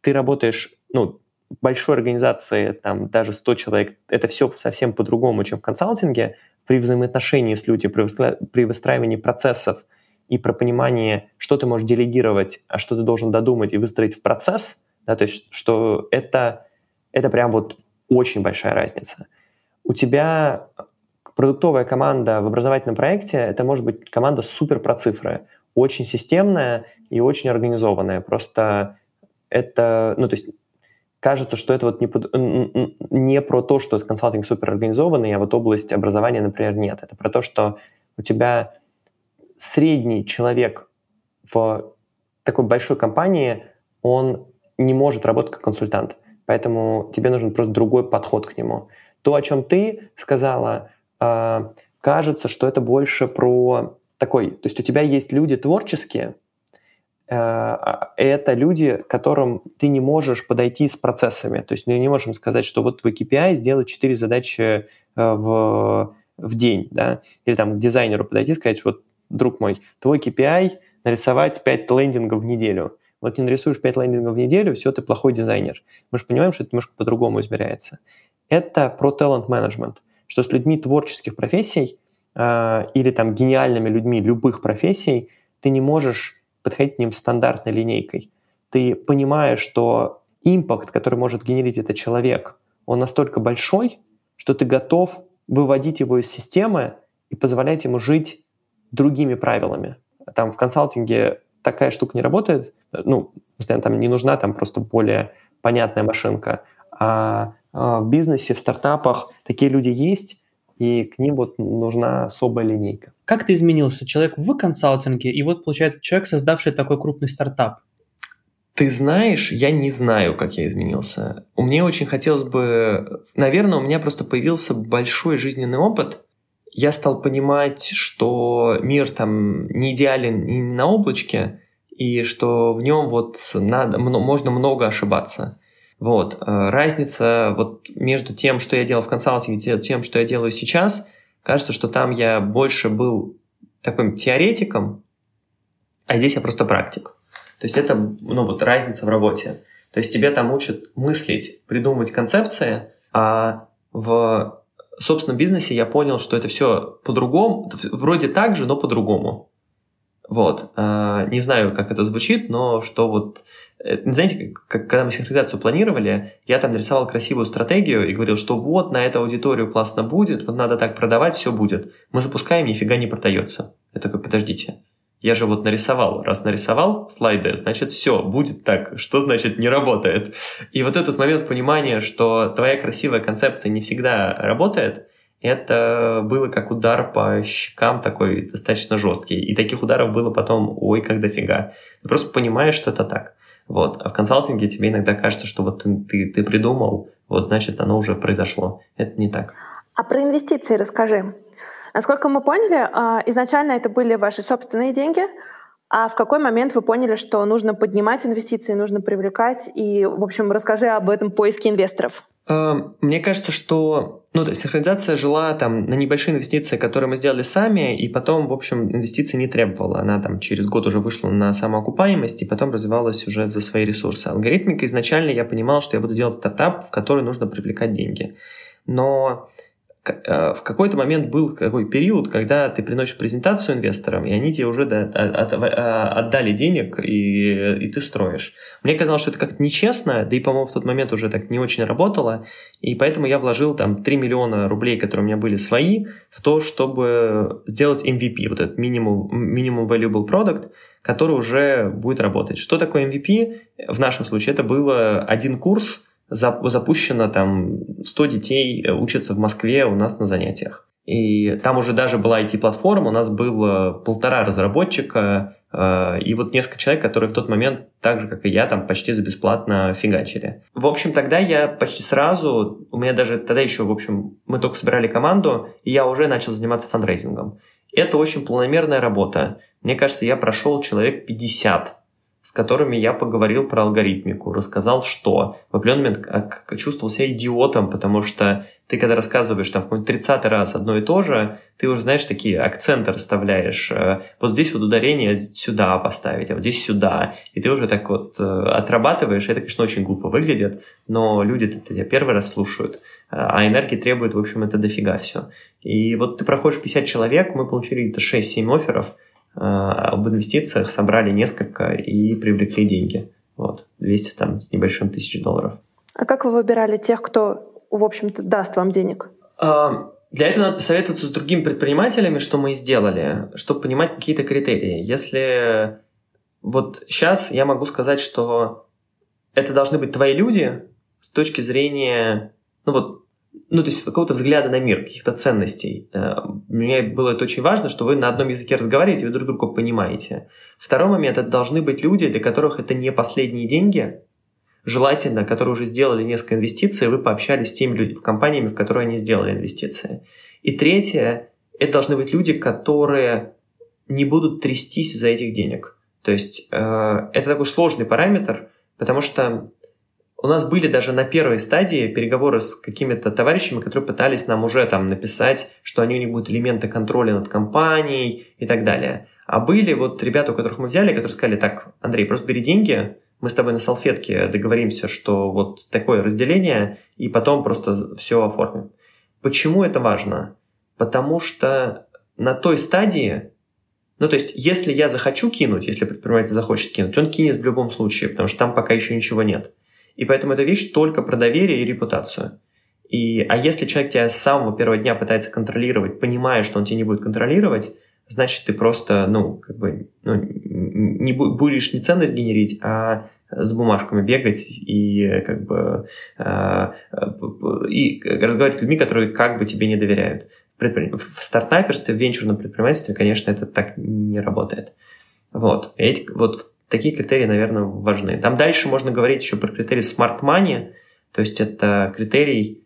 ты работаешь, ну, большой организации, там даже 100 человек, это все совсем по-другому, чем в консалтинге. При взаимоотношении с людьми, при выстраивании процессов и про понимание, что ты можешь делегировать, а что ты должен додумать и выстроить в процесс, да, то есть что это, это прям вот очень большая разница. У тебя продуктовая команда в образовательном проекте, это может быть команда супер про цифры, очень системная и очень организованная. Просто это, ну, то есть кажется, что это вот не, под, не про то, что консалтинг супер организованный, а вот область образования, например, нет. Это про то, что у тебя средний человек в такой большой компании, он не может работать как консультант. Поэтому тебе нужен просто другой подход к нему. То, о чем ты сказала, а, кажется, что это больше про такой, то есть у тебя есть люди творческие, а, это люди, к которым ты не можешь подойти с процессами. То есть мы не можем сказать, что вот твой KPI сделать 4 задачи э, в, в день, да, или там к дизайнеру подойти и сказать, вот, друг мой, твой KPI нарисовать 5 лендингов в неделю. Вот не нарисуешь 5 лендингов в неделю, все, ты плохой дизайнер. Мы же понимаем, что это немножко по-другому измеряется. Это про management, что с людьми творческих профессий э, или там гениальными людьми любых профессий ты не можешь подходить к ним стандартной линейкой. Ты понимаешь, что импакт, который может генерить этот человек, он настолько большой, что ты готов выводить его из системы и позволять ему жить другими правилами. Там в консалтинге такая штука не работает, ну, там не нужна там просто более понятная машинка, а, а в бизнесе, в стартапах такие люди есть, и к ним вот нужна особая линейка. Как ты изменился? Человек в консалтинге, и вот, получается, человек, создавший такой крупный стартап. Ты знаешь, я не знаю, как я изменился. У меня очень хотелось бы... Наверное, у меня просто появился большой жизненный опыт. Я стал понимать, что мир там не идеален и не на облачке, и что в нем вот надо, можно много ошибаться. Вот. Э, разница вот между тем, что я делал в консалтинге, и тем, что я делаю сейчас, кажется, что там я больше был таким теоретиком, а здесь я просто практик. То есть это ну, вот разница в работе. То есть тебе там учат мыслить, придумывать концепции, а в собственном бизнесе я понял, что это все по-другому, вроде так же, но по-другому. Вот. А, не знаю, как это звучит, но что вот... Э, знаете, как, когда мы синхронизацию планировали, я там нарисовал красивую стратегию и говорил, что вот на эту аудиторию классно будет, вот надо так продавать, все будет. Мы запускаем, нифига не продается. Я такой, подождите, я же вот нарисовал. Раз нарисовал слайды, значит все, будет так. Что значит не работает? И вот этот момент понимания, что твоя красивая концепция не всегда работает, это было как удар по щекам такой достаточно жесткий. И таких ударов было потом, ой, как дофига. Ты просто понимаешь, что это так. Вот. А в консалтинге тебе иногда кажется, что вот ты, ты, ты придумал, вот значит оно уже произошло. Это не так. А про инвестиции расскажи. Насколько мы поняли, а, изначально это были ваши собственные деньги, а в какой момент вы поняли, что нужно поднимать инвестиции, нужно привлекать? И, в общем, расскажи об этом поиске инвесторов. Эм, мне кажется, что ну, синхронизация жила там на небольшие инвестиции, которые мы сделали сами, и потом, в общем, инвестиций не требовала. Она там через год уже вышла на самоокупаемость, и потом развивалась уже за свои ресурсы. Алгоритмика изначально я понимал, что я буду делать стартап, в который нужно привлекать деньги. Но в какой-то момент был такой период, когда ты приносишь презентацию инвесторам, и они тебе уже а, отдали денег, и, и ты строишь. Мне казалось, что это как-то нечестно, да и, по-моему, в тот момент уже так не очень работало, и поэтому я вложил там 3 миллиона рублей, которые у меня были свои, в то, чтобы сделать MVP, вот этот minimum, minimum valuable product, который уже будет работать. Что такое MVP? В нашем случае это было один курс, запущено там 100 детей э, учатся в Москве у нас на занятиях. И там уже даже была IT-платформа, у нас было полтора разработчика, э, и вот несколько человек, которые в тот момент, так же, как и я, там почти за бесплатно фигачили. В общем, тогда я почти сразу, у меня даже тогда еще, в общем, мы только собирали команду, и я уже начал заниматься фандрейзингом. Это очень планомерная работа. Мне кажется, я прошел человек 50 с которыми я поговорил про алгоритмику, рассказал, что в определенный момент чувствовал себя идиотом, потому что ты, когда рассказываешь там какой-нибудь 30 раз одно и то же, ты уже, знаешь, такие акценты расставляешь. Э, вот здесь вот ударение сюда поставить, а вот здесь сюда. И ты уже так вот э, отрабатываешь. Это, конечно, очень глупо выглядит, но люди-то тебя первый раз слушают, э, а энергии требует, в общем, это дофига все. И вот ты проходишь 50 человек, мы получили где-то 6-7 офферов, об инвестициях собрали несколько и привлекли деньги. Вот, 200 там с небольшим тысяч долларов. А как вы выбирали тех, кто в общем-то, даст вам денег? А, для этого надо посоветоваться с другими предпринимателями, что мы и сделали, чтобы понимать какие-то критерии. Если вот сейчас я могу сказать, что это должны быть твои люди с точки зрения, ну вот, ну, то есть какого-то взгляда на мир, каких-то ценностей. Э, мне было это очень важно, что вы на одном языке разговариваете, вы друг друга понимаете. Второй момент, это должны быть люди, для которых это не последние деньги, желательно, которые уже сделали несколько инвестиций, вы пообщались с теми людьми, в компаниями, в которые они сделали инвестиции. И третье, это должны быть люди, которые не будут трястись за этих денег. То есть э, это такой сложный параметр, потому что у нас были даже на первой стадии переговоры с какими-то товарищами, которые пытались нам уже там написать, что они у них будут элементы контроля над компанией и так далее. А были вот ребята, у которых мы взяли, которые сказали, так, Андрей, просто бери деньги, мы с тобой на салфетке договоримся, что вот такое разделение, и потом просто все оформим. Почему это важно? Потому что на той стадии, ну то есть если я захочу кинуть, если предприниматель захочет кинуть, он кинет в любом случае, потому что там пока еще ничего нет. И поэтому эта вещь только про доверие и репутацию. И, а если человек тебя с самого первого дня пытается контролировать, понимая, что он тебя не будет контролировать, значит, ты просто, ну, как бы, ну, не будешь не ценность генерить, а с бумажками бегать и как бы э, и разговаривать с людьми, которые как бы тебе не доверяют. В стартаперстве, в венчурном предпринимательстве, конечно, это так не работает. Вот. Эти, вот такие критерии, наверное, важны. Там дальше можно говорить еще про критерий smart money, то есть это критерий,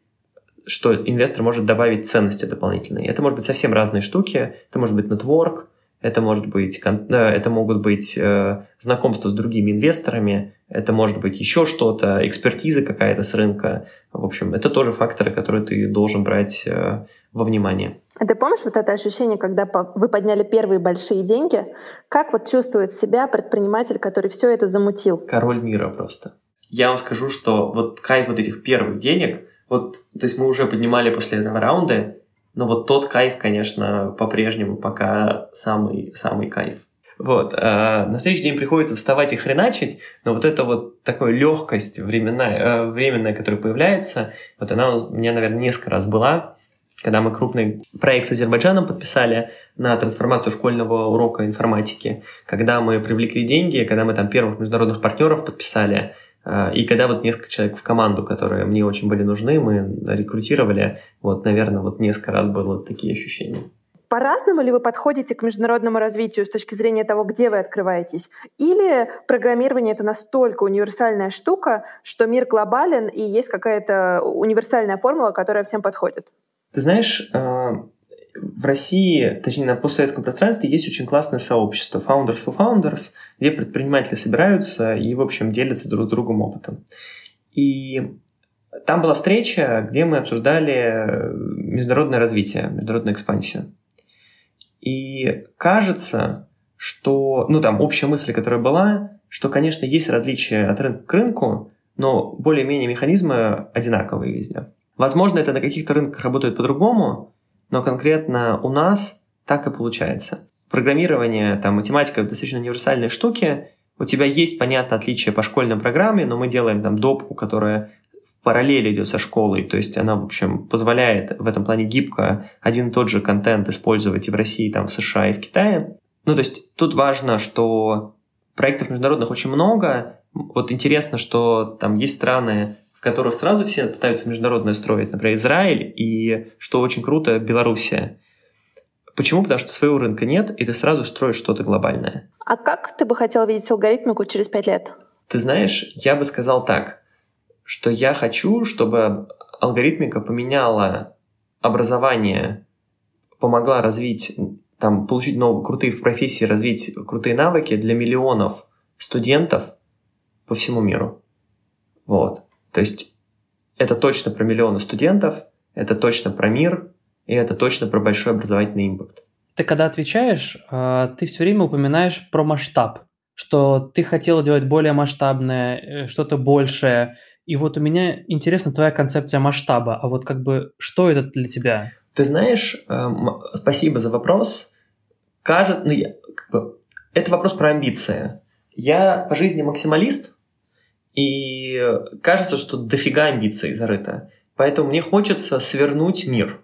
что инвестор может добавить ценности дополнительные. Это может быть совсем разные штуки. Это может быть network, это может быть, э, это могут быть э, знакомства с другими инвесторами, это может быть еще что-то, экспертиза какая-то с рынка. В общем, это тоже факторы, которые ты должен брать э, во внимание. А ты помнишь вот это ощущение, когда вы подняли первые большие деньги? Как вот чувствует себя предприниматель, который все это замутил? Король мира просто. Я вам скажу, что вот кайф вот этих первых денег, вот, то есть мы уже поднимали после этого раунда, но вот тот кайф, конечно, по-прежнему пока самый, самый кайф. Вот. А на следующий день приходится вставать и хреначить, но вот эта вот такая легкость временная, э, временная, которая появляется, вот она у меня, наверное, несколько раз была, когда мы крупный проект с Азербайджаном подписали на трансформацию школьного урока информатики, когда мы привлекли деньги, когда мы там первых международных партнеров подписали, а, и когда вот несколько человек в команду, которые мне очень были нужны, мы рекрутировали, вот, наверное, вот несколько раз было такие ощущения. По-разному ли вы подходите к международному развитию с точки зрения того, где вы открываетесь? Или программирование — это настолько универсальная штука, что мир глобален и есть какая-то универсальная формула, которая всем подходит? Ты знаешь, а, в России, точнее на постсоветском пространстве, есть очень классное сообщество Founders for Founders, где предприниматели собираются и, в общем, делятся друг с другом опытом. И там была встреча, где мы обсуждали международное развитие, международную экспансию. И кажется, что, ну там общая мысль, которая была, что, конечно, есть различия от рынка к рынку, но более-менее механизмы одинаковые везде. Возможно, это на каких-то рынках работает по-другому, но конкретно у нас так и получается. Программирование, там, математика — достаточно универсальные штуки. У тебя есть, понятно, отличие по школьной программе, но мы делаем там допку, которая в параллель идет со школой, то есть она, в общем, позволяет в этом плане гибко один и тот же контент использовать и в России, там, в США, и в Китае. Ну, то есть тут важно, что проектов международных очень много. Вот интересно, что там есть страны, которых сразу все пытаются международное строить, например, Израиль и, что очень круто, Белоруссия. Почему? Потому что своего рынка нет, и ты сразу строишь что-то глобальное. А как ты бы хотел видеть алгоритмику через пять лет? Ты знаешь, я бы сказал так, что я хочу, чтобы алгоритмика поменяла образование, помогла развить, там, получить новые крутые в профессии, развить крутые навыки для миллионов студентов по всему миру. Вот. То есть это точно про миллионы студентов, это точно про мир, и это точно про большой образовательный импакт. Ты когда отвечаешь, а, ты все время упоминаешь про масштаб, что ты хотела делать более масштабное, э, что-то большее. И вот у меня интересна твоя концепция масштаба. А вот как бы что это для тебя? Ты знаешь, эм, спасибо за вопрос. Кажется, ну, я, как бы, это вопрос про амбиции. Я по жизни максималист, и кажется, что дофига амбиций зарыто. Поэтому мне хочется свернуть мир.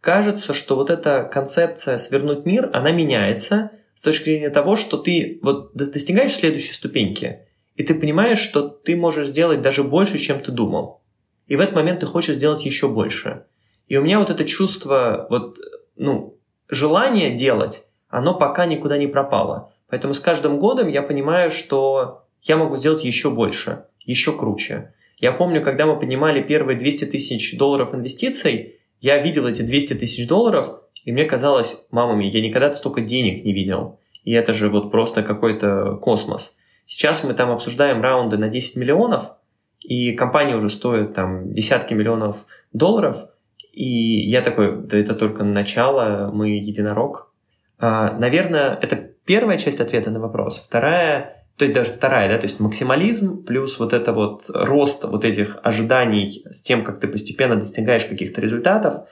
Кажется, что вот эта концепция свернуть мир, она меняется с точки зрения того, что ты вот достигаешь следующей ступеньки, и ты понимаешь, что ты можешь сделать даже больше, чем ты думал. И в этот момент ты хочешь сделать еще больше. И у меня вот это чувство, вот, ну, желание делать, оно пока никуда не пропало. Поэтому с каждым годом я понимаю, что я могу сделать еще больше, еще круче. Я помню, когда мы поднимали первые 200 тысяч долларов инвестиций, я видел эти 200 тысяч долларов, и мне казалось, мама мия, я никогда столько денег не видел. И это же вот просто какой-то космос. Сейчас мы там обсуждаем раунды на 10 миллионов, и компания уже стоит там десятки миллионов долларов, и я такой, да это только начало, мы единорог. А, наверное, это первая часть ответа на вопрос. Вторая, то есть даже вторая, да, то есть максимализм плюс вот это вот рост вот этих ожиданий с тем, как ты постепенно достигаешь каких-то результатов.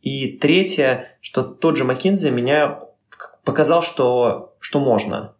И третье, что тот же McKinsey меня показал, что, что можно.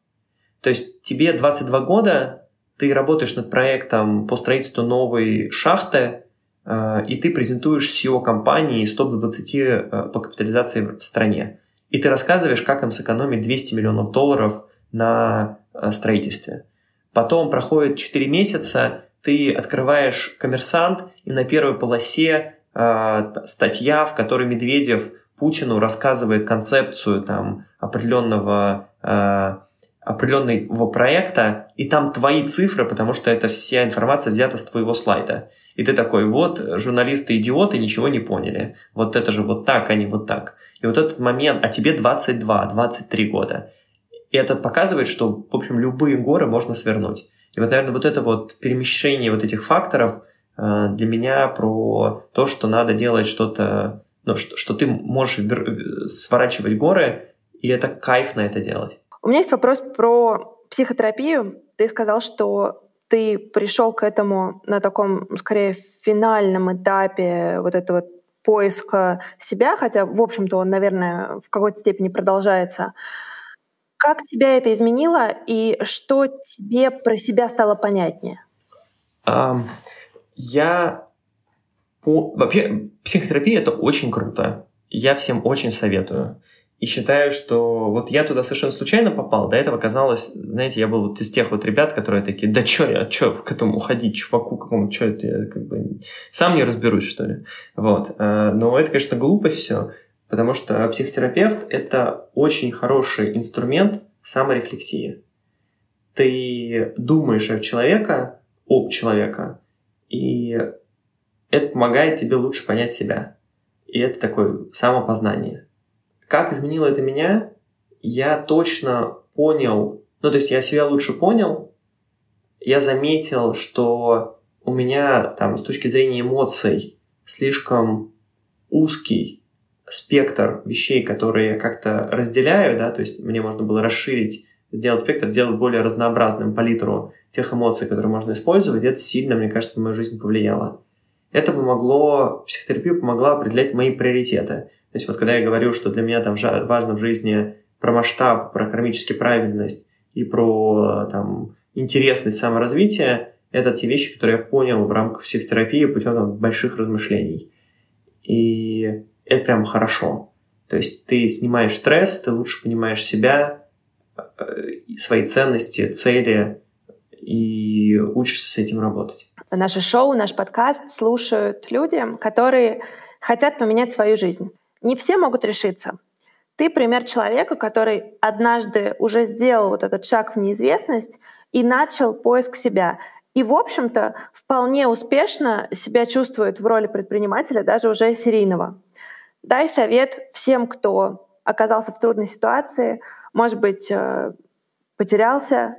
То есть тебе 22 года, ты работаешь над проектом по строительству новой шахты, э, и ты презентуешь SEO компании из топ-20 э, по капитализации в стране. И ты рассказываешь, как им сэкономить 200 миллионов долларов на строительстве. Потом проходит 4 месяца, ты открываешь коммерсант, и на первой полосе э, статья, в которой Медведев Путину рассказывает концепцию там, определенного, э, определенного проекта, и там твои цифры, потому что это вся информация взята с твоего слайда. И ты такой, вот, журналисты-идиоты ничего не поняли. Вот это же вот так, а не вот так. И вот этот момент, а тебе 22, 23 года. И это показывает, что, в общем, любые горы можно свернуть. И вот, наверное, вот это вот перемещение вот этих факторов э, для меня про то, что надо делать что-то, ну, что, что ты можешь сворачивать горы, и это кайф на это делать. У меня есть вопрос про психотерапию. Ты сказал, что ты пришел к этому на таком, скорее, финальном этапе вот этого поиска себя, хотя, в общем-то, он, наверное, в какой-то степени продолжается. Как тебя это изменило и что тебе про себя стало понятнее? Um, я... Вообще, психотерапия — это очень круто. Я всем очень советую. И считаю, что вот я туда совершенно случайно попал. До этого казалось, знаете, я был вот из тех вот ребят, которые такие, да чё я, чё к этому ходить, чуваку какому, чё это, я как бы сам не разберусь, что ли. Вот. Э, но это, конечно, глупость все, потому что психотерапевт — это очень хороший инструмент саморефлексии. Ты думаешь об человека, об человека, и это помогает тебе лучше понять себя. И это такое самопознание. Как изменило это меня? Я точно понял, ну то есть я себя лучше понял, я заметил, что у меня там с точки зрения эмоций слишком узкий спектр вещей, которые я как-то разделяю, да, то есть мне можно было расширить, сделать спектр, сделать более разнообразным палитру тех эмоций, которые можно использовать, это сильно, мне кажется, на мою жизнь повлияло. Это помогло, психотерапия помогла определять мои приоритеты. То есть вот когда я говорю, что для меня там важно в жизни про масштаб, про кармически правильность и про там, интересность саморазвития, это те вещи, которые я понял в рамках психотерапии путем там, больших размышлений. И это прям хорошо. То есть ты снимаешь стресс, ты лучше понимаешь себя, э, свои ценности, цели и учишься с этим работать. Наше шоу, наш подкаст слушают люди, которые хотят поменять свою жизнь. Не все могут решиться. Ты пример человека, который однажды уже сделал вот этот шаг в неизвестность и начал поиск себя. И, в общем-то, вполне успешно себя чувствует в роли предпринимателя, даже уже серийного. Дай совет всем, кто оказался в трудной ситуации, может быть, э, потерялся,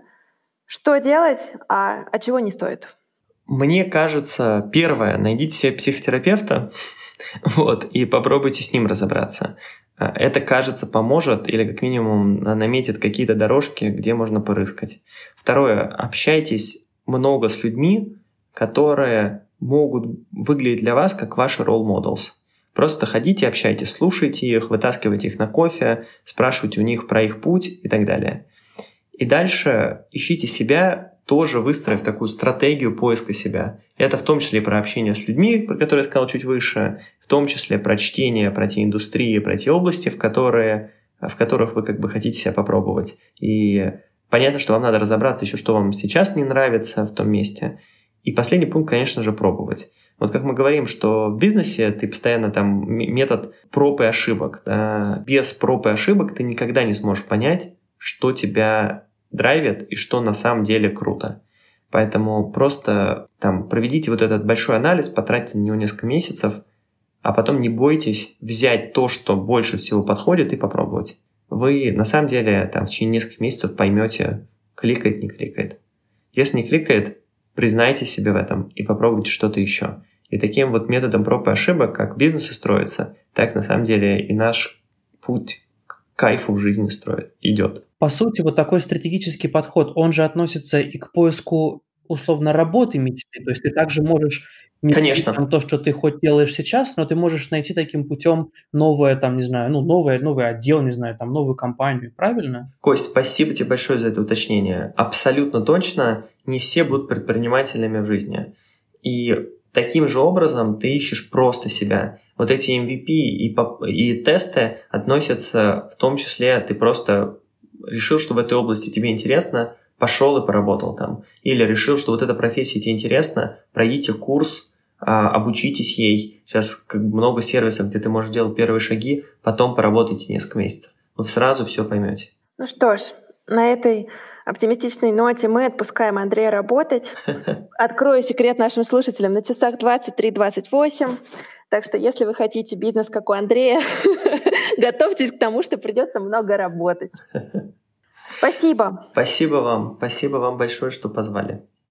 Что делать, а, а чего не стоит? Мне кажется, первое, найдите себе психотерапевта, вот, и попробуйте с ним разобраться. А, это, кажется, поможет или как минимум наметит какие-то дорожки, где можно порыскать. Второе, общайтесь много с людьми, которые могут выглядеть для вас как ваши role models. Просто ходите, общайтесь, слушайте их, вытаскивайте их на кофе, спрашивайте у них про их путь и так далее. И дальше ищите себя, тоже выстроив такую стратегию поиска себя. Это в том числе про общение с людьми, про которые я сказал чуть выше, в том числе про чтение, про те индустрии, про те области, в, которые, в которых вы как бы хотите себя попробовать. И понятно, что вам надо разобраться еще, что вам сейчас не нравится в том месте. И последний пункт, конечно же, пробовать. Вот как мы говорим, что в бизнесе ты постоянно там метод проб и ошибок. Да? Без проб и ошибок ты никогда не сможешь понять, что тебя драйвит и что на самом деле круто. Поэтому просто там проведите вот этот большой анализ, потратьте на него несколько месяцев, а потом не бойтесь взять то, что больше всего подходит, и попробовать. Вы на самом деле там в течение нескольких месяцев поймете, кликает, не кликает. Если не кликает, признайте себе в этом и попробуйте что-то еще. И таким вот методом проб и ошибок, как бизнес устроится, так на самом деле и наш путь к кайфу в жизни строит, идет. По сути, вот такой стратегический подход, он же относится и к поиску условно работы мечты. То есть ты также можешь не Конечно. Там, то, что ты хоть делаешь сейчас, но ты можешь найти таким путем новое, там, не знаю, ну, новое, новый отдел, не знаю, там, новую компанию, правильно? Кость, спасибо тебе большое за это уточнение. Абсолютно точно, не все будут предпринимателями в жизни. И таким же образом ты ищешь просто себя. Вот эти MVP и, и тесты относятся в том числе, ты просто решил, что в этой области тебе интересно, пошел и поработал там. Или решил, что вот эта профессия тебе интересна, пройдите курс, а, обучитесь ей. Сейчас как много сервисов, где ты можешь делать первые шаги, потом поработайте несколько месяцев. Вы сразу все поймете. Ну что ж, на этой оптимистичной ноте мы отпускаем Андрея работать. Открою секрет нашим слушателям. На часах 23-28. Так что если вы хотите бизнес, как у Андрея, готовьтесь к тому, что придется много работать. Спасибо. Спасибо вам. Спасибо вам большое, что позвали.